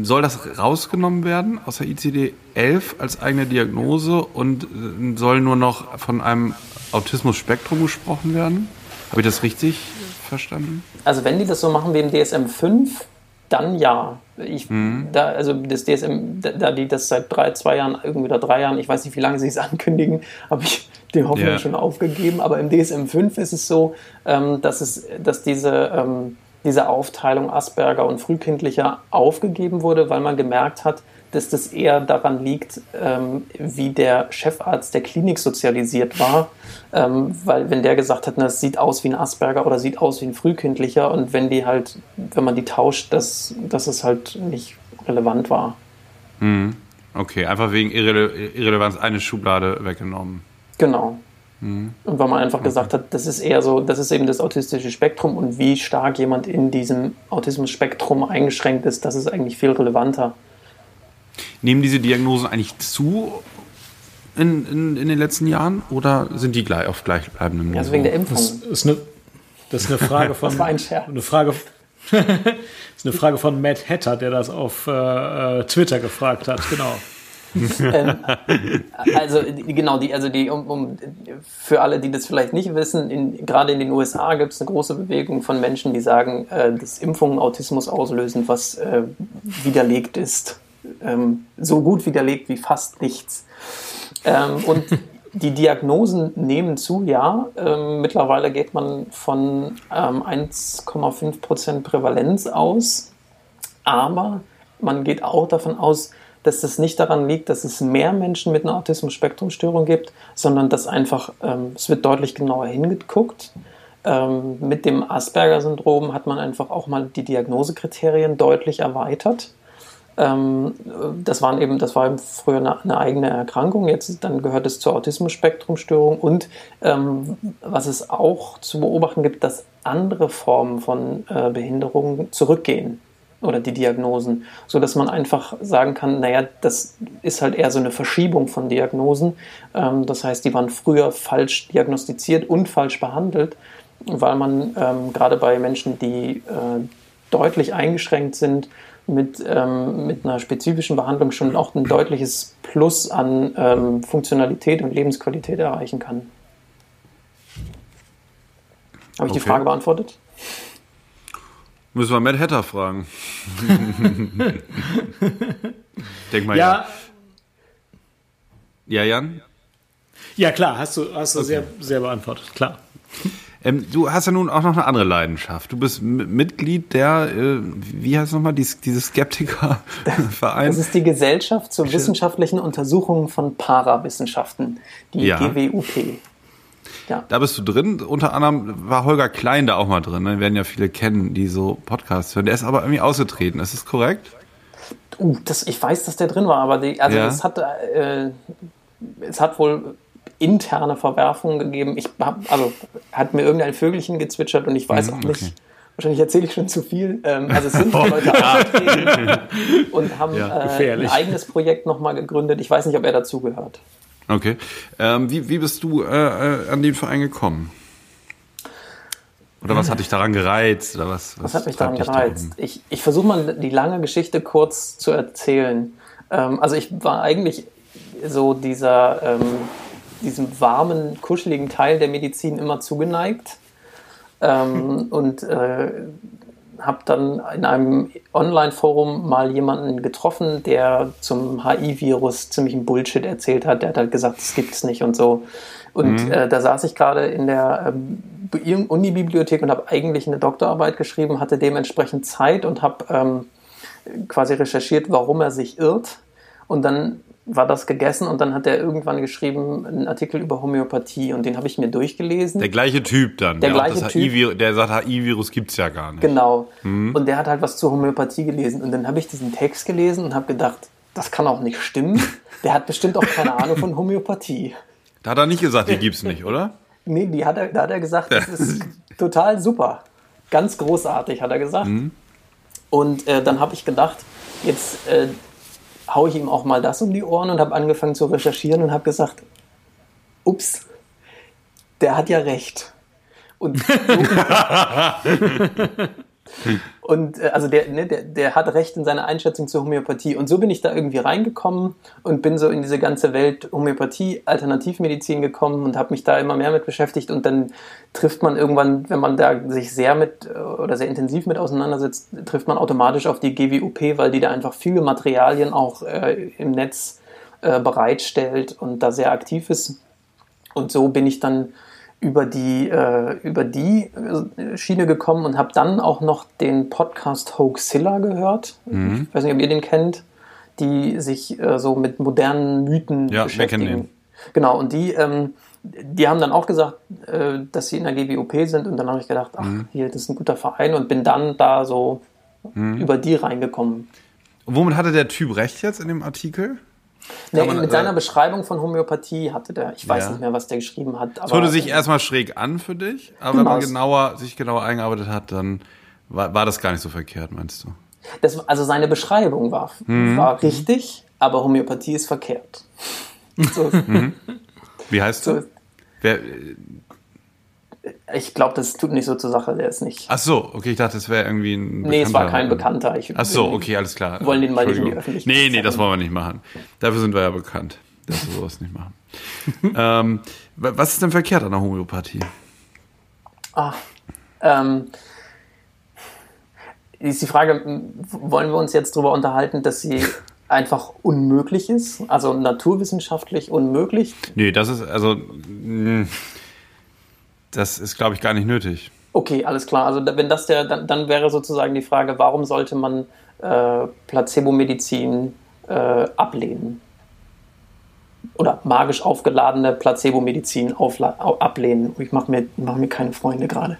S1: soll das rausgenommen werden aus der ICD-11 als eigene Diagnose und äh, soll nur noch von einem Autismus-Spektrum gesprochen werden? Habe ich das richtig verstanden?
S2: Also wenn die das so machen wie im DSM 5, dann ja. Ich, da, also das DSM, da, die das seit drei, zwei Jahren, irgendwie oder drei Jahren, ich weiß nicht, wie lange sie es ankündigen, habe ich die Hoffnung
S1: Ja.
S2: schon aufgegeben. Aber im DSM 5 ist es so, ähm, dass, es, dass diese, ähm, diese Aufteilung Asperger und frühkindlicher aufgegeben wurde, weil man gemerkt hat, dass das eher daran liegt, ähm, wie der Chefarzt der Klinik sozialisiert war. Ähm, weil wenn der gesagt hat, na, es sieht aus wie ein Asperger oder sieht aus wie ein Frühkindlicher und wenn die halt, wenn man die tauscht, dass, dass es halt nicht relevant war.
S1: Okay, einfach wegen Irrele Irrelevanz eine Schublade weggenommen.
S2: Genau. Und weil man einfach gesagt hat, das ist eher so, das ist eben das autistische Spektrum und wie stark jemand in diesem Autismus-Spektrum eingeschränkt ist, das ist eigentlich viel relevanter.
S1: Nehmen diese Diagnosen eigentlich zu in, in, in den letzten Jahren oder sind die gleich auf gleichbleibendem Niveau?
S2: Also wegen der Impfung.
S3: Das ist eine, das ist eine Frage von.
S2: Das war ein Scherz.
S3: Eine Frage, das ist eine Frage von Matt Hatter, der das auf äh, äh, Twitter gefragt hat. Genau.
S2: ähm, also genau, die, also die, um, um, für alle, die das vielleicht nicht wissen, in, gerade in den USA gibt es eine große Bewegung von Menschen, die sagen, äh, dass Impfungen Autismus auslösen, was äh, widerlegt ist. Ähm, so gut widerlegt wie fast nichts. Ähm, und die Diagnosen nehmen zu, ja. Ähm, mittlerweile geht man von ähm, 1,5% Prävalenz aus. Aber man geht auch davon aus, dass das nicht daran liegt, dass es mehr Menschen mit einer Autismus-Spektrum-Störung gibt, sondern dass einfach, ähm, es wird deutlich genauer hingeguckt. Ähm, mit dem Asperger-Syndrom hat man einfach auch mal die Diagnosekriterien deutlich erweitert. Ähm, das, waren eben, das war eben früher eine, eine eigene Erkrankung, jetzt dann gehört es zur Autismus-Spektrum-Störung. Und ähm, was es auch zu beobachten gibt, dass andere Formen von äh, Behinderungen zurückgehen oder die Diagnosen, so dass man einfach sagen kann, naja, das ist halt eher so eine Verschiebung von Diagnosen. Ähm, das heißt, die waren früher falsch diagnostiziert und falsch behandelt, weil man ähm, gerade bei Menschen, die äh, deutlich eingeschränkt sind, mit, ähm, mit einer spezifischen Behandlung schon auch ein deutliches Plus an ähm, Funktionalität und Lebensqualität erreichen kann. Habe ich die
S1: Okay.
S2: Frage beantwortet?
S1: Müssen wir Matt Hatter fragen. Denk mal
S3: Ja,
S1: ja. Ja, Jan?
S3: ja klar, hast du, hast du sehr, sehr beantwortet, klar.
S1: Ähm, du hast ja nun auch noch eine andere Leidenschaft. Du bist Mitglied der, äh, wie heißt es nochmal, dies, dieses Skeptiker-Verein.
S2: Das ist die Gesellschaft zur wissenschaftlichen Untersuchung von Parawissenschaften, die
S1: Ja.
S2: GWUP. Ja.
S1: Da bist du drin. Unter anderem war Holger Klein da auch mal drin. Ne? Werden ja viele kennen, die so Podcasts hören. Der ist aber irgendwie ausgetreten. Ist das korrekt?
S2: Uh, das, ich weiß, dass der drin war, aber die, also
S1: Ja.
S2: es, hat, äh, es hat wohl interne Verwerfungen gegeben. Ich hab, also hat mir irgendein Vögelchen gezwitschert und ich weiß
S1: Mhm,
S2: auch nicht,
S1: okay.
S2: Wahrscheinlich erzähle ich schon zu viel. Ähm, also es sind Leute aufgetreten und haben
S1: Ja,
S2: äh, ein eigenes Projekt nochmal gegründet. Ich weiß nicht, ob er dazugehört.
S1: Okay. Ähm, wie, wie bist du äh, äh, an den Verein gekommen? Oder was hat dich daran gereizt? Oder was,
S2: Was hat mich daran gereizt? Ich, ich versuche mal die lange Geschichte kurz zu erzählen. Ähm, also ich war eigentlich so dieser, ähm, diesem warmen, kuscheligen Teil der Medizin immer zugeneigt. Ähm, und äh, habe dann in einem Online-Forum mal jemanden getroffen, der zum HIV-Virus ziemlichen Bullshit erzählt hat. Der hat halt gesagt, das gibt's nicht und so. Und äh, da saß ich gerade in der ähm, Uni-Bibliothek und habe eigentlich eine Doktorarbeit geschrieben, hatte dementsprechend Zeit und habe ähm, quasi recherchiert, warum er sich irrt. Und dann war das gegessen und dann hat er irgendwann geschrieben einen Artikel über Homöopathie und den habe ich mir durchgelesen.
S1: Der gleiche Typ dann.
S2: Der
S1: auch
S2: gleiche Typ.
S1: Der sagt, HIV-Virus gibt's ja gar nicht.
S2: Genau. Und der hat halt was zur Homöopathie gelesen. Und dann habe ich diesen Text gelesen und habe gedacht, das kann auch nicht stimmen. Der hat bestimmt auch keine Ahnung von Homöopathie.
S1: Da hat er nicht gesagt, die gibt's nicht, oder?
S2: Nee, die hat er, da hat er gesagt, das ist total super. Ganz großartig, hat er gesagt. Und äh, dann habe ich gedacht, jetzt äh, haue ich ihm auch mal das um die Ohren und habe angefangen zu recherchieren und habe gesagt, ups, der hat ja recht. Und, so, und äh, also der, ne, der, der hat recht in seiner Einschätzung zur Homöopathie. Und so bin ich da irgendwie reingekommen und bin so in diese ganze Welt Homöopathie, Alternativmedizin gekommen und habe mich da immer mehr mit beschäftigt. Und dann trifft man irgendwann, wenn man da sich sehr mit äh, oder sehr intensiv mit auseinandersetzt, trifft man automatisch auf die GWUP, weil die da einfach viele Materialien auch äh, im Netz äh, bereitstellt und da sehr aktiv ist. Und so bin ich dann über die, äh, über die äh, Schiene gekommen und habe dann auch noch den Podcast Hoaxilla gehört. Ich weiß nicht, ob ihr den kennt, die sich äh, so mit modernen Mythen
S1: Ja, wir
S2: beschäftigen.
S1: kennen den.
S2: Genau, und die, ähm, die haben dann auch gesagt, äh, dass sie in der GWOP sind und dann habe ich gedacht, ach,
S1: Mhm.
S2: hier, das ist ein guter Verein und bin dann da so
S1: Mhm.
S2: über die reingekommen.
S1: Womit hatte der Typ recht jetzt in dem Artikel?
S2: Nee,
S1: man,
S2: mit
S1: äh,
S2: seiner Beschreibung von Homöopathie hatte der, ich weiß
S1: Ja.
S2: nicht mehr, was der geschrieben hat.
S1: Es hörte sich erstmal schräg an für dich, aber wenn man
S2: Genau.
S1: genauer, sich genauer eingearbeitet hat, dann war, war das gar nicht so verkehrt, meinst du?
S2: Das, also seine Beschreibung war,
S1: Mhm.
S2: war richtig, aber Homöopathie ist verkehrt. So,
S1: Wie heißt
S2: so,
S1: du? Wer,
S2: ich glaube, das tut nicht so zur Sache, der ist nicht.
S1: ach so, okay, ich dachte, es wäre irgendwie ein
S2: nee, es war
S1: Bekannter.
S2: kein Bekannter. Ich,
S1: Ach so, okay, alles klar.
S2: Wollen den mal nicht in die. Öffentlichkeit
S1: Nee, nee, das
S2: zeigen.
S1: wollen wir nicht machen. Dafür sind wir ja bekannt, dass wir sowas nicht machen. ähm, wa- was ist denn verkehrt an der Homöopathie?
S2: Ah, ähm, ist die Frage, wollen wir uns jetzt darüber unterhalten, dass sie einfach unmöglich ist? Also naturwissenschaftlich unmöglich?
S1: Nee, das ist, also, mh, das ist, glaube ich, gar nicht nötig.
S2: Okay, alles klar. Also wenn das der, dann, dann wäre sozusagen die Frage, warum sollte man äh, Placebo-Medizin äh, ablehnen? Oder magisch aufgeladene Placebo-Medizin ablehnen? Ich mache mir, mach mir keine Freunde gerade.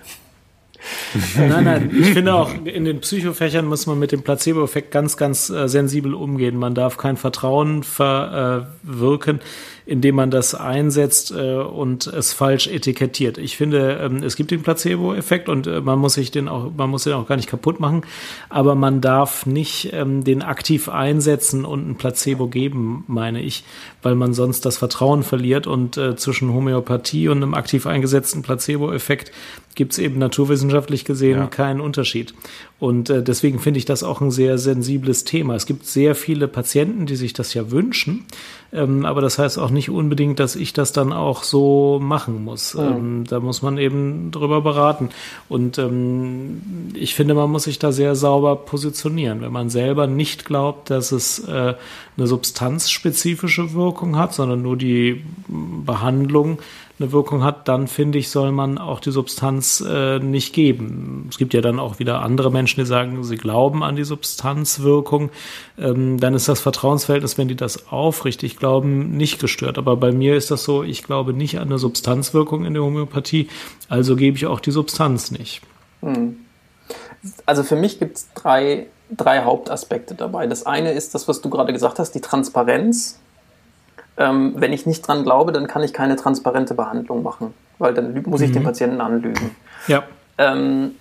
S3: Nein, nein, ich finde auch, in den Psychofächern muss man mit dem Placebo-Effekt ganz, ganz äh, sensibel umgehen. Man darf kein Vertrauen verwirken, indem man das einsetzt äh, und es falsch etikettiert. Ich finde, ähm, es gibt den Placebo-Effekt und äh, man muss sich den auch, man muss den auch gar nicht kaputt machen, aber man darf nicht ähm, den aktiv einsetzen und ein Placebo geben, meine ich, weil man sonst das Vertrauen verliert und äh, zwischen Homöopathie und einem aktiv eingesetzten Placebo-Effekt gibt es eben naturwissenschaftlich gesehen
S1: Ja.
S3: keinen Unterschied. Und äh, deswegen finde ich das auch ein sehr sensibles Thema. Es gibt sehr viele Patienten, die sich das ja wünschen, ähm, aber das heißt auch nicht unbedingt, dass ich das dann auch so machen muss. Ähm, da muss man eben drüber beraten. Und ähm, ich finde, man muss sich da sehr sauber positionieren. Wenn man selber nicht glaubt, dass es äh, eine substanzspezifische Wirkung hat, sondern nur die Behandlung eine Wirkung hat, dann finde ich, soll man auch die Substanz äh, nicht geben. Es gibt ja dann auch wieder andere Menschen, die sagen, sie glauben an die Substanzwirkung. Ähm, dann ist das Vertrauensverhältnis, wenn die das aufrichtig glauben, nicht gestört. Aber bei mir ist das so, ich glaube nicht an eine Substanzwirkung in der Homöopathie, also gebe ich auch die Substanz nicht.
S2: Also für mich gibt es drei, drei Hauptaspekte dabei. Das eine ist das, was du gerade gesagt hast, die Transparenz. Ähm, wenn ich nicht dran glaube, dann kann ich keine transparente Behandlung machen, weil dann muss ich den Patienten anlügen.
S3: Ja.
S2: Ähm,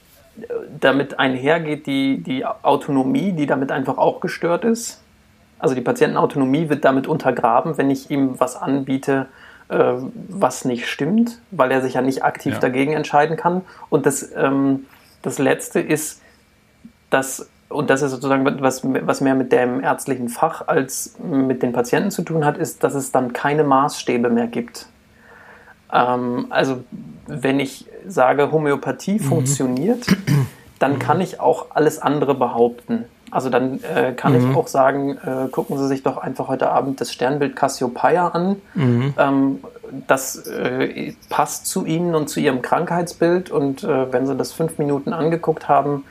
S2: damit einhergeht die, die Autonomie, die damit einfach auch gestört ist. Also die Patientenautonomie wird damit untergraben, wenn ich ihm was anbiete, äh, was nicht stimmt, weil er sich ja nicht aktiv ja. dagegen entscheiden kann. Und das, ähm, das Letzte ist, dass, und das ist sozusagen was, was mehr mit dem ärztlichen Fach als mit den Patienten zu tun hat, ist, dass es dann keine Maßstäbe mehr gibt. Ähm, also wenn ich sage, Homöopathie mhm. funktioniert, dann kann ich auch alles andere behaupten. Also dann äh, kann mhm. ich auch sagen, äh, gucken Sie sich doch einfach heute Abend das Sternbild Cassiopeia an. Mhm. Ähm, das äh, passt zu Ihnen und zu Ihrem Krankheitsbild und äh, wenn Sie das fünf Minuten angeguckt haben,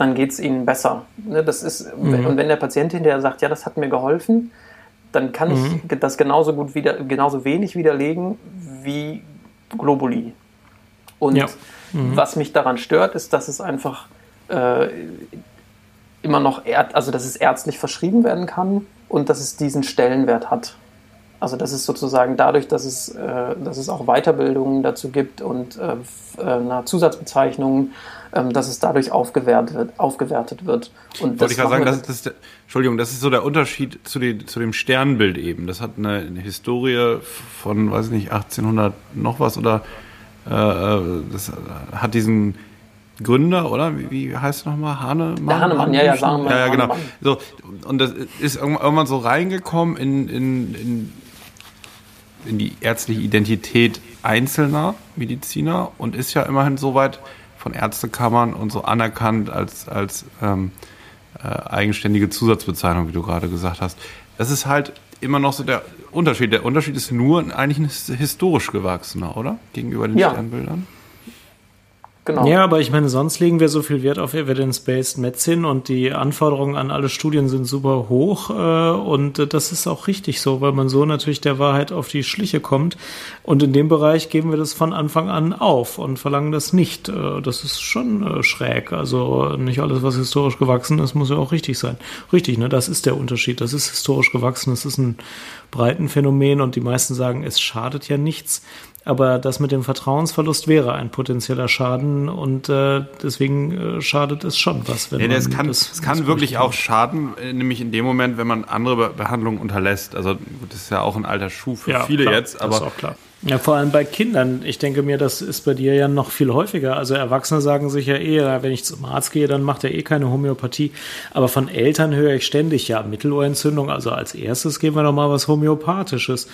S2: dann geht es Ihnen besser. Ne, das ist, mhm. Und wenn der Patient hinterher sagt, ja, das hat mir geholfen, dann kann ich mhm. das genauso gut wieder, genauso wenig widerlegen wie Globuli. Und ja. Mhm. was mich daran stört, ist, dass es einfach äh, immer noch, also dass es ärztlich verschrieben werden kann und dass es diesen Stellenwert hat. Also das ist sozusagen dadurch, dass es, äh, dass es auch Weiterbildungen dazu gibt und äh, äh Zusatzbezeichnungen, äh, dass es dadurch aufgewertet wird. Aufgewertet wird.
S1: Und Wollte ich gerade sagen, das, der, Entschuldigung, das ist so der Unterschied zu, den, zu dem Sternbild eben. Das hat eine, eine Historie von, weiß ich nicht, 1800 noch was oder äh, äh, das hat diesen Gründer, oder? Wie, wie heißt es nochmal? Hahnemann?
S2: Der Hahnemann, ja, ja, wir
S1: Ja, ja, genau. So, und das ist irgendwann so reingekommen in, in, in, in die ärztliche Identität einzelner Mediziner und ist ja immerhin soweit von Ärztekammern und so anerkannt als, als ähm, äh, eigenständige Zusatzbezeichnung, wie du gerade gesagt hast. Das ist halt immer noch so der Unterschied. Der Unterschied ist nur eigentlich ein historisch gewachsener, oder? Gegenüber den ja. Sternbildern.
S3: Genau. Ja, aber ich meine, sonst legen wir so viel Wert auf Evidence-Based Medicine und die Anforderungen an alle Studien sind super hoch äh, und das ist auch richtig so, weil man so natürlich der Wahrheit auf die Schliche kommt. Und in dem Bereich geben wir das von Anfang an auf und verlangen das nicht. Äh, das ist schon äh, schräg. Also nicht alles, was historisch gewachsen ist, muss ja auch richtig sein. Richtig, ne? Das ist der Unterschied. Das ist historisch gewachsen. Das ist ein Breitenphänomen und die meisten sagen, es schadet ja nichts. Aber das mit dem Vertrauensverlust wäre ein potenzieller Schaden und äh, deswegen äh, schadet es schon was.
S1: Wenn ja, es kann, das, es kann wirklich auch schaden, äh, nämlich in dem Moment, wenn man andere Behandlungen unterlässt. Also gut, das ist ja auch ein alter Schuh für ja, viele
S3: klar,
S1: jetzt, aber
S3: das ist auch klar. Ja, vor allem bei Kindern. Ich denke mir, das ist bei dir ja noch viel häufiger. Also Erwachsene sagen sich ja eher, wenn ich zum Arzt gehe, dann macht er eh keine Homöopathie. Aber von Eltern höre ich ständig, ja, Mittelohrentzündung, also als erstes geben wir doch mal was Homöopathisches.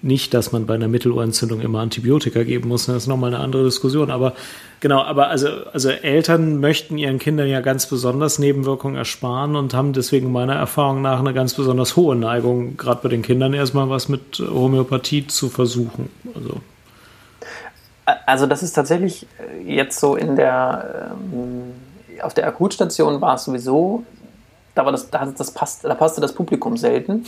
S3: Nicht, dass man bei einer Mittelohrentzündung immer Antibiotika geben muss, das ist nochmal eine andere Diskussion. Aber genau, aber also, also Eltern möchten ihren Kindern ja ganz besonders Nebenwirkungen ersparen und haben deswegen meiner Erfahrung nach eine ganz besonders hohe Neigung, gerade bei den Kindern erstmal was mit Homöopathie zu versuchen. Also.
S2: Also das ist tatsächlich jetzt so in der ähm, auf der Akutstation war es sowieso, da war das, da, das passt, da passte das Publikum selten.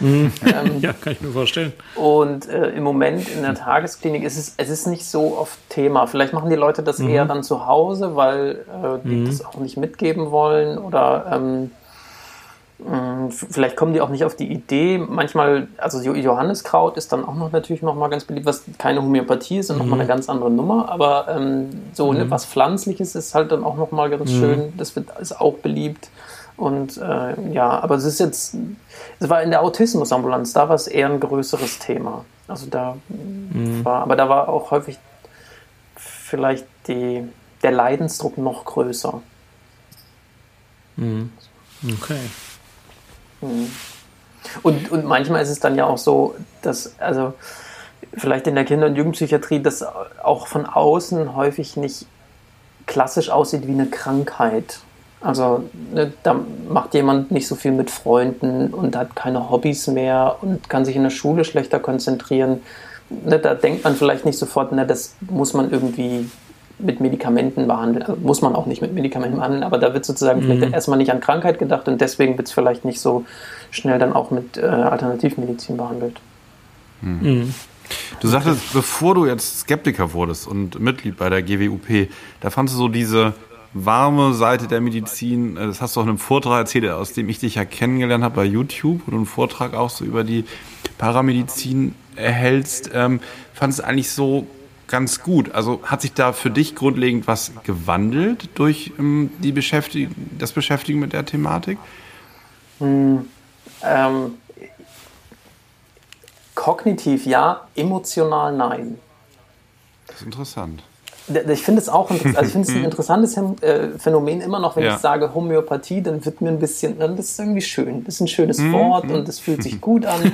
S3: Mhm. Ähm, ja, kann ich mir vorstellen.
S2: Und äh, im Moment in der Tagesklinik ist es, es ist nicht so oft Thema. Vielleicht machen die Leute das mhm. eher dann zu Hause, weil äh, die mhm. das auch nicht mitgeben wollen oder ähm, mm, Vielleicht kommen die auch nicht auf die Idee. Manchmal, also Johanniskraut ist dann auch noch natürlich noch mal ganz beliebt, was keine Homöopathie ist und mhm. noch mal eine ganz andere Nummer. Aber ähm, so ne, mhm. was Pflanzliches ist halt dann auch noch mal ganz mhm. schön. Das wird ist auch beliebt. Und äh, ja, aber es ist jetzt, es war in der Autismusambulanz, da war es eher ein größeres Thema. Also da mhm. war, aber da war auch häufig vielleicht die, der Leidensdruck noch größer.
S3: Mhm. Okay.
S2: Mhm. Und, und manchmal ist es dann ja auch so, dass, also vielleicht in der Kinder- und Jugendpsychiatrie, das auch von außen häufig nicht klassisch aussieht wie eine Krankheit. Also ne, da macht jemand nicht so viel mit Freunden und hat keine Hobbys mehr und kann sich in der Schule schlechter konzentrieren. Ne, da denkt man vielleicht nicht sofort, ne, das muss man irgendwie mit Medikamenten behandeln. Also muss man auch nicht mit Medikamenten behandeln, aber da wird sozusagen mhm. vielleicht erstmal nicht an Krankheit gedacht und deswegen wird es vielleicht nicht so schnell dann auch mit äh, Alternativmedizin behandelt.
S1: Mhm. Mhm. Du sagtest, bevor du jetzt Skeptiker wurdest und Mitglied bei der GWUP, da fandest du so diese warme Seite der Medizin. Äh, das hast du auch in einem Vortrag erzählt, aus dem ich dich ja kennengelernt habe bei YouTube, wo du einen Vortrag auch so über die Paramedizin erhältst. Ähm, fand es eigentlich so ganz gut. Also hat sich da für dich grundlegend was gewandelt durch ähm, die Beschäftig das Beschäftigen mit der Thematik?
S2: Hm, ähm, kognitiv ja, emotional nein.
S1: Das ist interessant.
S2: Ich finde es auch also ich finde es ein interessantes äh, Phänomen immer noch, wenn ja. ich sage Homöopathie, dann wird mir ein bisschen, dann ist es irgendwie schön. Das ist ein schönes mhm. Wort und es fühlt sich gut an.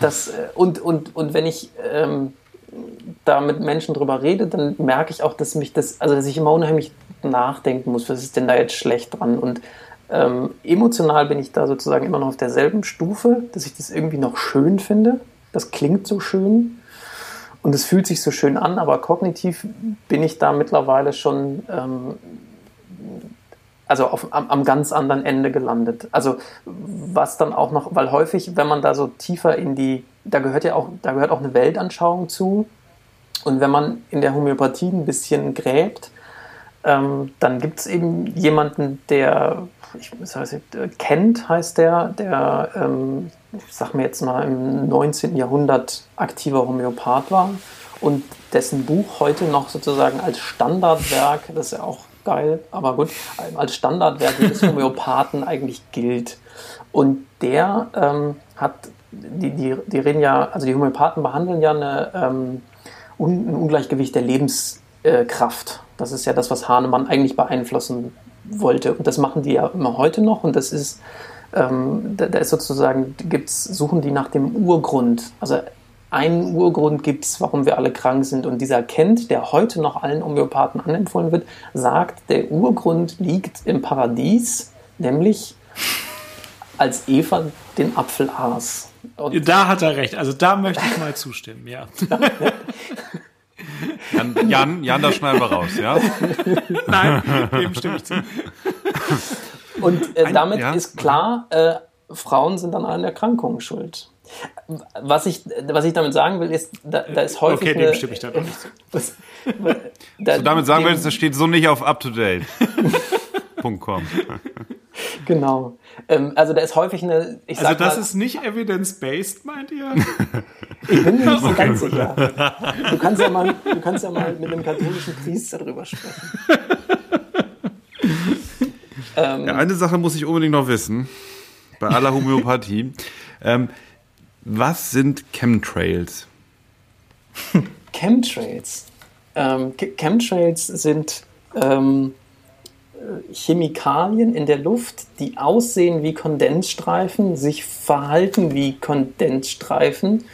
S2: Das, äh, und, und, und wenn ich ähm, da mit Menschen drüber rede, dann merke ich auch, dass mich das, also dass ich immer unheimlich nachdenken muss, was ist denn da jetzt schlecht dran? Und ähm, emotional bin ich da sozusagen immer noch auf derselben Stufe, dass ich das irgendwie noch schön finde. Das klingt so schön und es fühlt sich so schön an, aber kognitiv bin ich da mittlerweile schon ähm, also auf, am, am, ganz anderen Ende gelandet. Also was dann auch noch, weil häufig, wenn man da so tiefer in die, da gehört ja auch, da gehört auch eine Weltanschauung zu. Und wenn man in der Homöopathie ein bisschen gräbt, ähm, dann gibt es eben jemanden, der, ich weiß nicht, kennt, heißt der, der, ähm, ich sag mir jetzt mal, im 19. Jahrhundert aktiver Homöopath war und dessen Buch heute noch sozusagen als Standardwerk, das ist ja auch geil, aber gut, als Standardwerk des Homöopathen eigentlich gilt. Und der ähm, hat, die, die, die reden ja, also die Homöopathen behandeln ja eine, ähm, un, ein Ungleichgewicht der Lebenskraft. das ist ja das, was Hahnemann eigentlich beeinflussen wollte. Und das machen die ja immer heute noch. Und das ist, ähm, da, da, ist sozusagen, gibt's, suchen die nach dem Urgrund. Also einen Urgrund gibt es, warum wir alle krank sind. Und dieser Kent, der heute noch allen Homöopathen anempfohlen wird, sagt, der Urgrund liegt im Paradies, nämlich als Eva den Apfel aß.
S3: Und da hat er recht. Also da möchte ich mal zustimmen, ja.
S1: Jan, Jan, Jan, das schneiden wir raus, ja?
S3: Nein, dem stimme ich zu.
S2: Und äh, damit ja? ist klar, äh, Frauen sind an allen Erkrankungen schuld. Was ich, was ich damit sagen will, ist, da, da ist häufig.
S3: Okay, dem stimme ich da doch nicht. Was,
S1: da, so damit sagen willst, das steht so nicht auf UpToDate.com.
S2: genau. Ähm, also da ist häufig eine.
S3: Also das mal, ist nicht evidence-based, meint ihr?
S2: ich bin mir nicht so ganz sicher. Du kannst, ja mal, du kannst ja mal mit einem katholischen Priester darüber sprechen.
S1: ähm, ja, eine Sache muss ich unbedingt noch wissen. Bei aller Homöopathie. ähm, was sind Chemtrails?
S2: Chemtrails. Ähm, Chemtrails sind ähm, Chemikalien in der Luft, die aussehen wie Kondensstreifen, sich verhalten wie Kondensstreifen,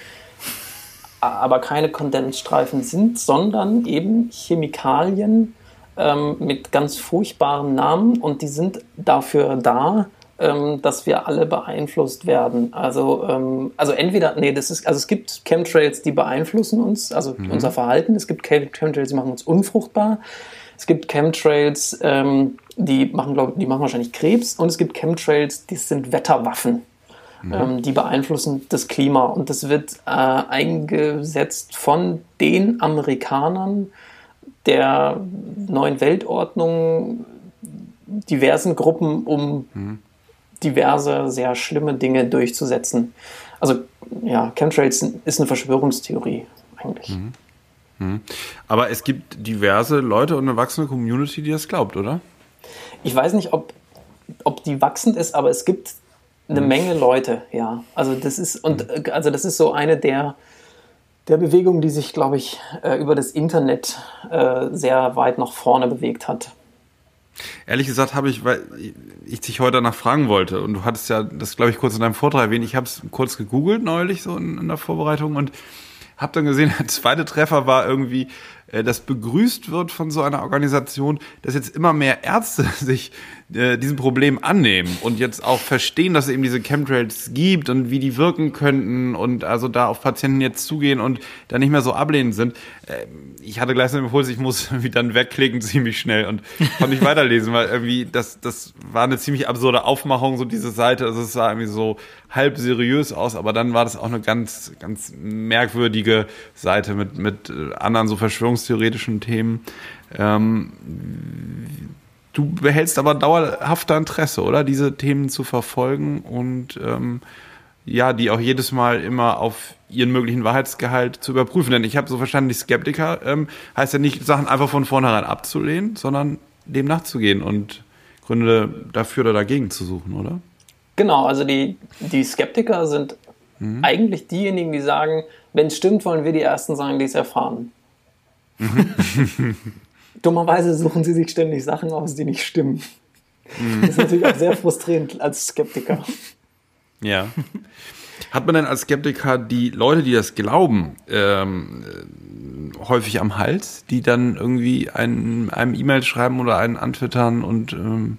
S2: aber keine Kondensstreifen sind, sondern eben Chemikalien ähm, mit ganz furchtbaren Namen und die sind dafür da, ähm, dass wir alle beeinflusst werden. Also, ähm, also entweder, nee, das ist, also es gibt Chemtrails, die beeinflussen uns, also mhm. unser Verhalten. Es gibt Chemtrails, die machen uns unfruchtbar. Es gibt Chemtrails, ähm, die machen, glaub, die machen wahrscheinlich Krebs. Und es gibt Chemtrails, die sind Wetterwaffen. Mhm. Ähm, die beeinflussen das Klima. Und das wird äh, eingesetzt von den Amerikanern der neuen Weltordnung, diversen Gruppen, um mhm diverse, sehr schlimme Dinge durchzusetzen. Also ja, Chemtrails ist eine Verschwörungstheorie eigentlich. Mhm.
S1: Mhm. Aber es gibt diverse Leute und eine wachsende Community, die das glaubt, oder?
S2: Ich weiß nicht, ob, ob die wachsend ist, aber es gibt eine mhm. Menge Leute, ja. Also das ist, und mhm. also das ist so eine der, der Bewegungen, die sich, glaube ich, äh, über das Internet äh, sehr weit nach vorne bewegt hat.
S1: Ehrlich gesagt habe ich, weil ich dich heute danach fragen wollte und du hattest ja das, glaube ich, kurz in deinem Vortrag erwähnt. Ich habe es kurz gegoogelt neulich so in, in der Vorbereitung und habe dann gesehen, der zweite Treffer war irgendwie das begrüßt wird von so einer Organisation, dass jetzt immer mehr Ärzte sich äh, diesem Problem annehmen und jetzt auch verstehen, dass es eben diese Chemtrails gibt und wie die wirken könnten und also da auf Patienten jetzt zugehen und da nicht mehr so ablehnend sind. Äh, ich hatte gleich so den Impuls, ich muss irgendwie dann wegklicken ziemlich schnell und konnte nicht weiterlesen, weil irgendwie das, das war eine ziemlich absurde Aufmachung, so diese Seite. Also es sah irgendwie so halb seriös aus, aber dann war das auch eine ganz, ganz merkwürdige Seite mit, mit äh, anderen so verschwörungstheoretischen Themen. Ähm, du behältst aber dauerhafter Interesse, oder? Diese Themen zu verfolgen und ähm, ja, die auch jedes Mal immer auf ihren möglichen Wahrheitsgehalt zu überprüfen. Denn ich habe so verstanden, die Skeptiker ähm, heißt ja nicht, Sachen einfach von vornherein abzulehnen, sondern dem nachzugehen und Gründe dafür oder dagegen zu suchen, oder?
S2: Genau, also die, die Skeptiker sind mhm. eigentlich diejenigen, die sagen, wenn es stimmt, wollen wir die Ersten sagen, die es erfahren. Mhm. Dummerweise suchen sie sich ständig Sachen aus, die nicht stimmen. Mhm. Das ist natürlich auch sehr frustrierend als Skeptiker.
S1: Ja. Hat man denn als Skeptiker die Leute, die das glauben, ähm, häufig am Hals, die dann irgendwie einen, einem E-Mail schreiben oder einen antwittern und ähm,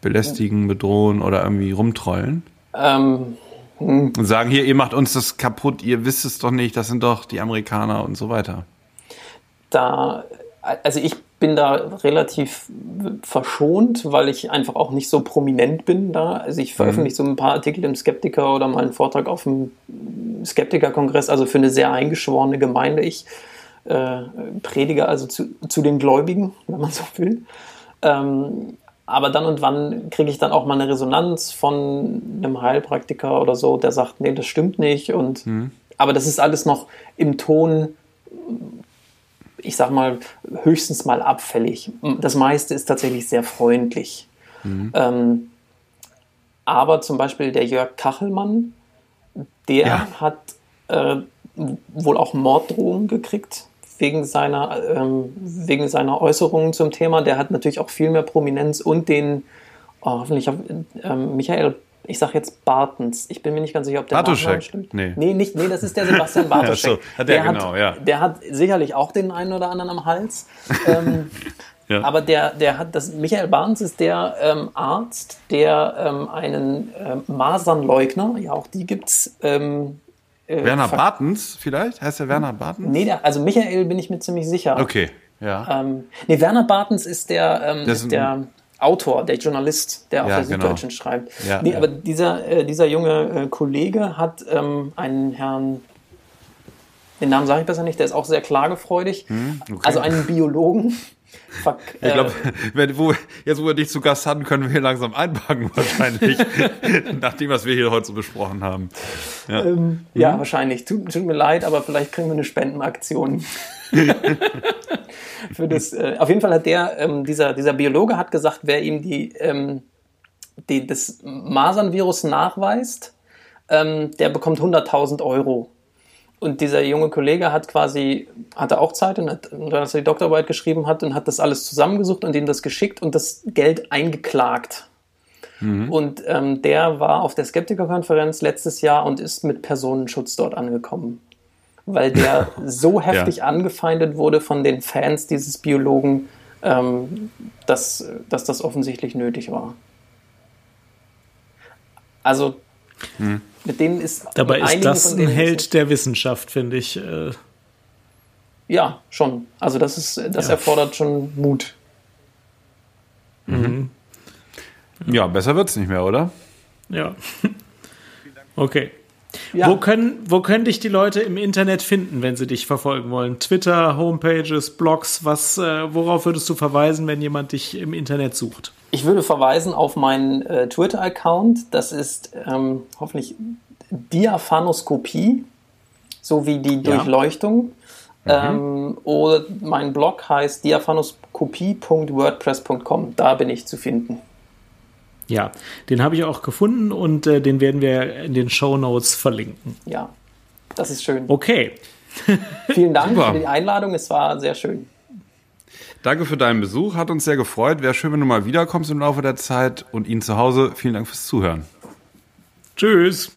S1: belästigen, bedrohen oder irgendwie rumtrollen? Ähm, hm. und sagen hier, ihr macht uns das kaputt, ihr wisst es doch nicht, das sind doch die Amerikaner und so weiter.
S2: Da, also ich bin da relativ verschont, weil ich einfach auch nicht so prominent bin da. Also ich veröffentliche mhm. so ein paar Artikel im Skeptiker oder mal einen Vortrag auf dem Skeptiker-Kongress, also für eine sehr eingeschworene Gemeinde. Ich äh, predige also zu, zu, den Gläubigen, wenn man so will. Ähm, aber dann und wann kriege ich dann auch mal eine Resonanz von einem Heilpraktiker oder so, der sagt, nee, das stimmt nicht. Und mhm. aber das ist alles noch im Ton ich sag mal, höchstens mal abfällig. Das meiste ist tatsächlich sehr freundlich. Mhm. Ähm, aber zum Beispiel der Jörg Kachelmann, der ja. hat äh, wohl auch Morddrohungen gekriegt wegen seiner, ähm, wegen seiner Äußerungen zum Thema. Der hat natürlich auch viel mehr Prominenz und den, oh, hoffentlich, äh, Michael ich sage jetzt Bartens. Ich bin mir nicht ganz sicher, ob der
S1: Nachname stimmt.
S2: Nee. nee, nicht, nee, das ist der Sebastian Bartoschek. ja, so,
S1: hat der, der genau, hat, ja.
S2: Der hat sicherlich auch den einen oder anderen am Hals. ähm, ja. Aber der, der hat das, Michael Bartens ist der ähm, Arzt, der ähm, einen ähm, Masernleugner, ja auch die gibt's. Ähm,
S1: äh, Werner Bartens vielleicht? Heißt der Werner Bartens?
S2: Nee, der, also Michael bin ich mir ziemlich sicher.
S1: Okay, ja.
S2: Ähm, nee, Werner Bartens ist der, ähm, ist der Autor, der Journalist, der auf ja, der genau. Süddeutschen schreibt. Ja, nee, ja. aber dieser, äh, dieser junge äh, Kollege hat ähm, einen Herrn, den Namen sage ich besser nicht, der ist auch sehr klagefreudig, hm, okay. also einen Biologen.
S1: Fuck, ich glaube, äh, jetzt wo wir dich zu Gast hatten, können wir hier langsam einpacken wahrscheinlich, nach dem, was wir hier heute so besprochen haben.
S2: Ja, ähm, mhm. ja wahrscheinlich. Tut, tut, mir leid, aber vielleicht kriegen wir eine Spendenaktion. für das, äh, auf jeden Fall hat der, ähm, dieser, dieser Biologe hat gesagt, wer ihm die, ähm, die, das Masernvirus nachweist, ähm, der bekommt 100.000 Euro. Und dieser junge Kollege hat quasi, hatte auch Zeit und hat, als er die Doktorarbeit geschrieben hat und hat das alles zusammengesucht und ihm das geschickt und das Geld eingeklagt. Mhm. Und ähm, der war auf der Skeptikerkonferenz letztes Jahr und ist mit Personenschutz dort angekommen weil der so heftig ja. angefeindet wurde von den Fans dieses Biologen, ähm, dass, dass das offensichtlich nötig war. Also hm. Mit denen ist.
S3: Dabei ist das ein Held der Wissenschaft, finde ich. Äh
S2: ja, schon. Also das ist, das ja. erfordert schon Mut.
S1: Mhm. Ja, besser wird's nicht mehr, oder?
S3: Ja. Okay. Ja. Wo, können, wo können dich die Leute im Internet finden, wenn sie dich verfolgen wollen? Twitter, Homepages, Blogs, was, äh, worauf würdest du verweisen, wenn jemand dich im Internet sucht?
S2: Ich würde verweisen auf meinen äh, Twitter-Account. Das ist ähm, hoffentlich Diaphanoskopie, so wie die Durchleuchtung. Ja. Mhm. Ähm, oder mein Blog heißt diaphanoskopie.wordpress.com. Da bin ich zu finden.
S3: Ja, den habe ich auch gefunden und äh, den werden wir in den Show Notes verlinken.
S2: Ja, das ist schön.
S3: Okay.
S2: Vielen Dank Super. für die Einladung, es war sehr schön.
S1: Danke für deinen Besuch, hat uns sehr gefreut. Wäre schön, wenn du mal wiederkommst im Laufe der Zeit und Ihnen zu Hause vielen Dank fürs Zuhören.
S3: Tschüss.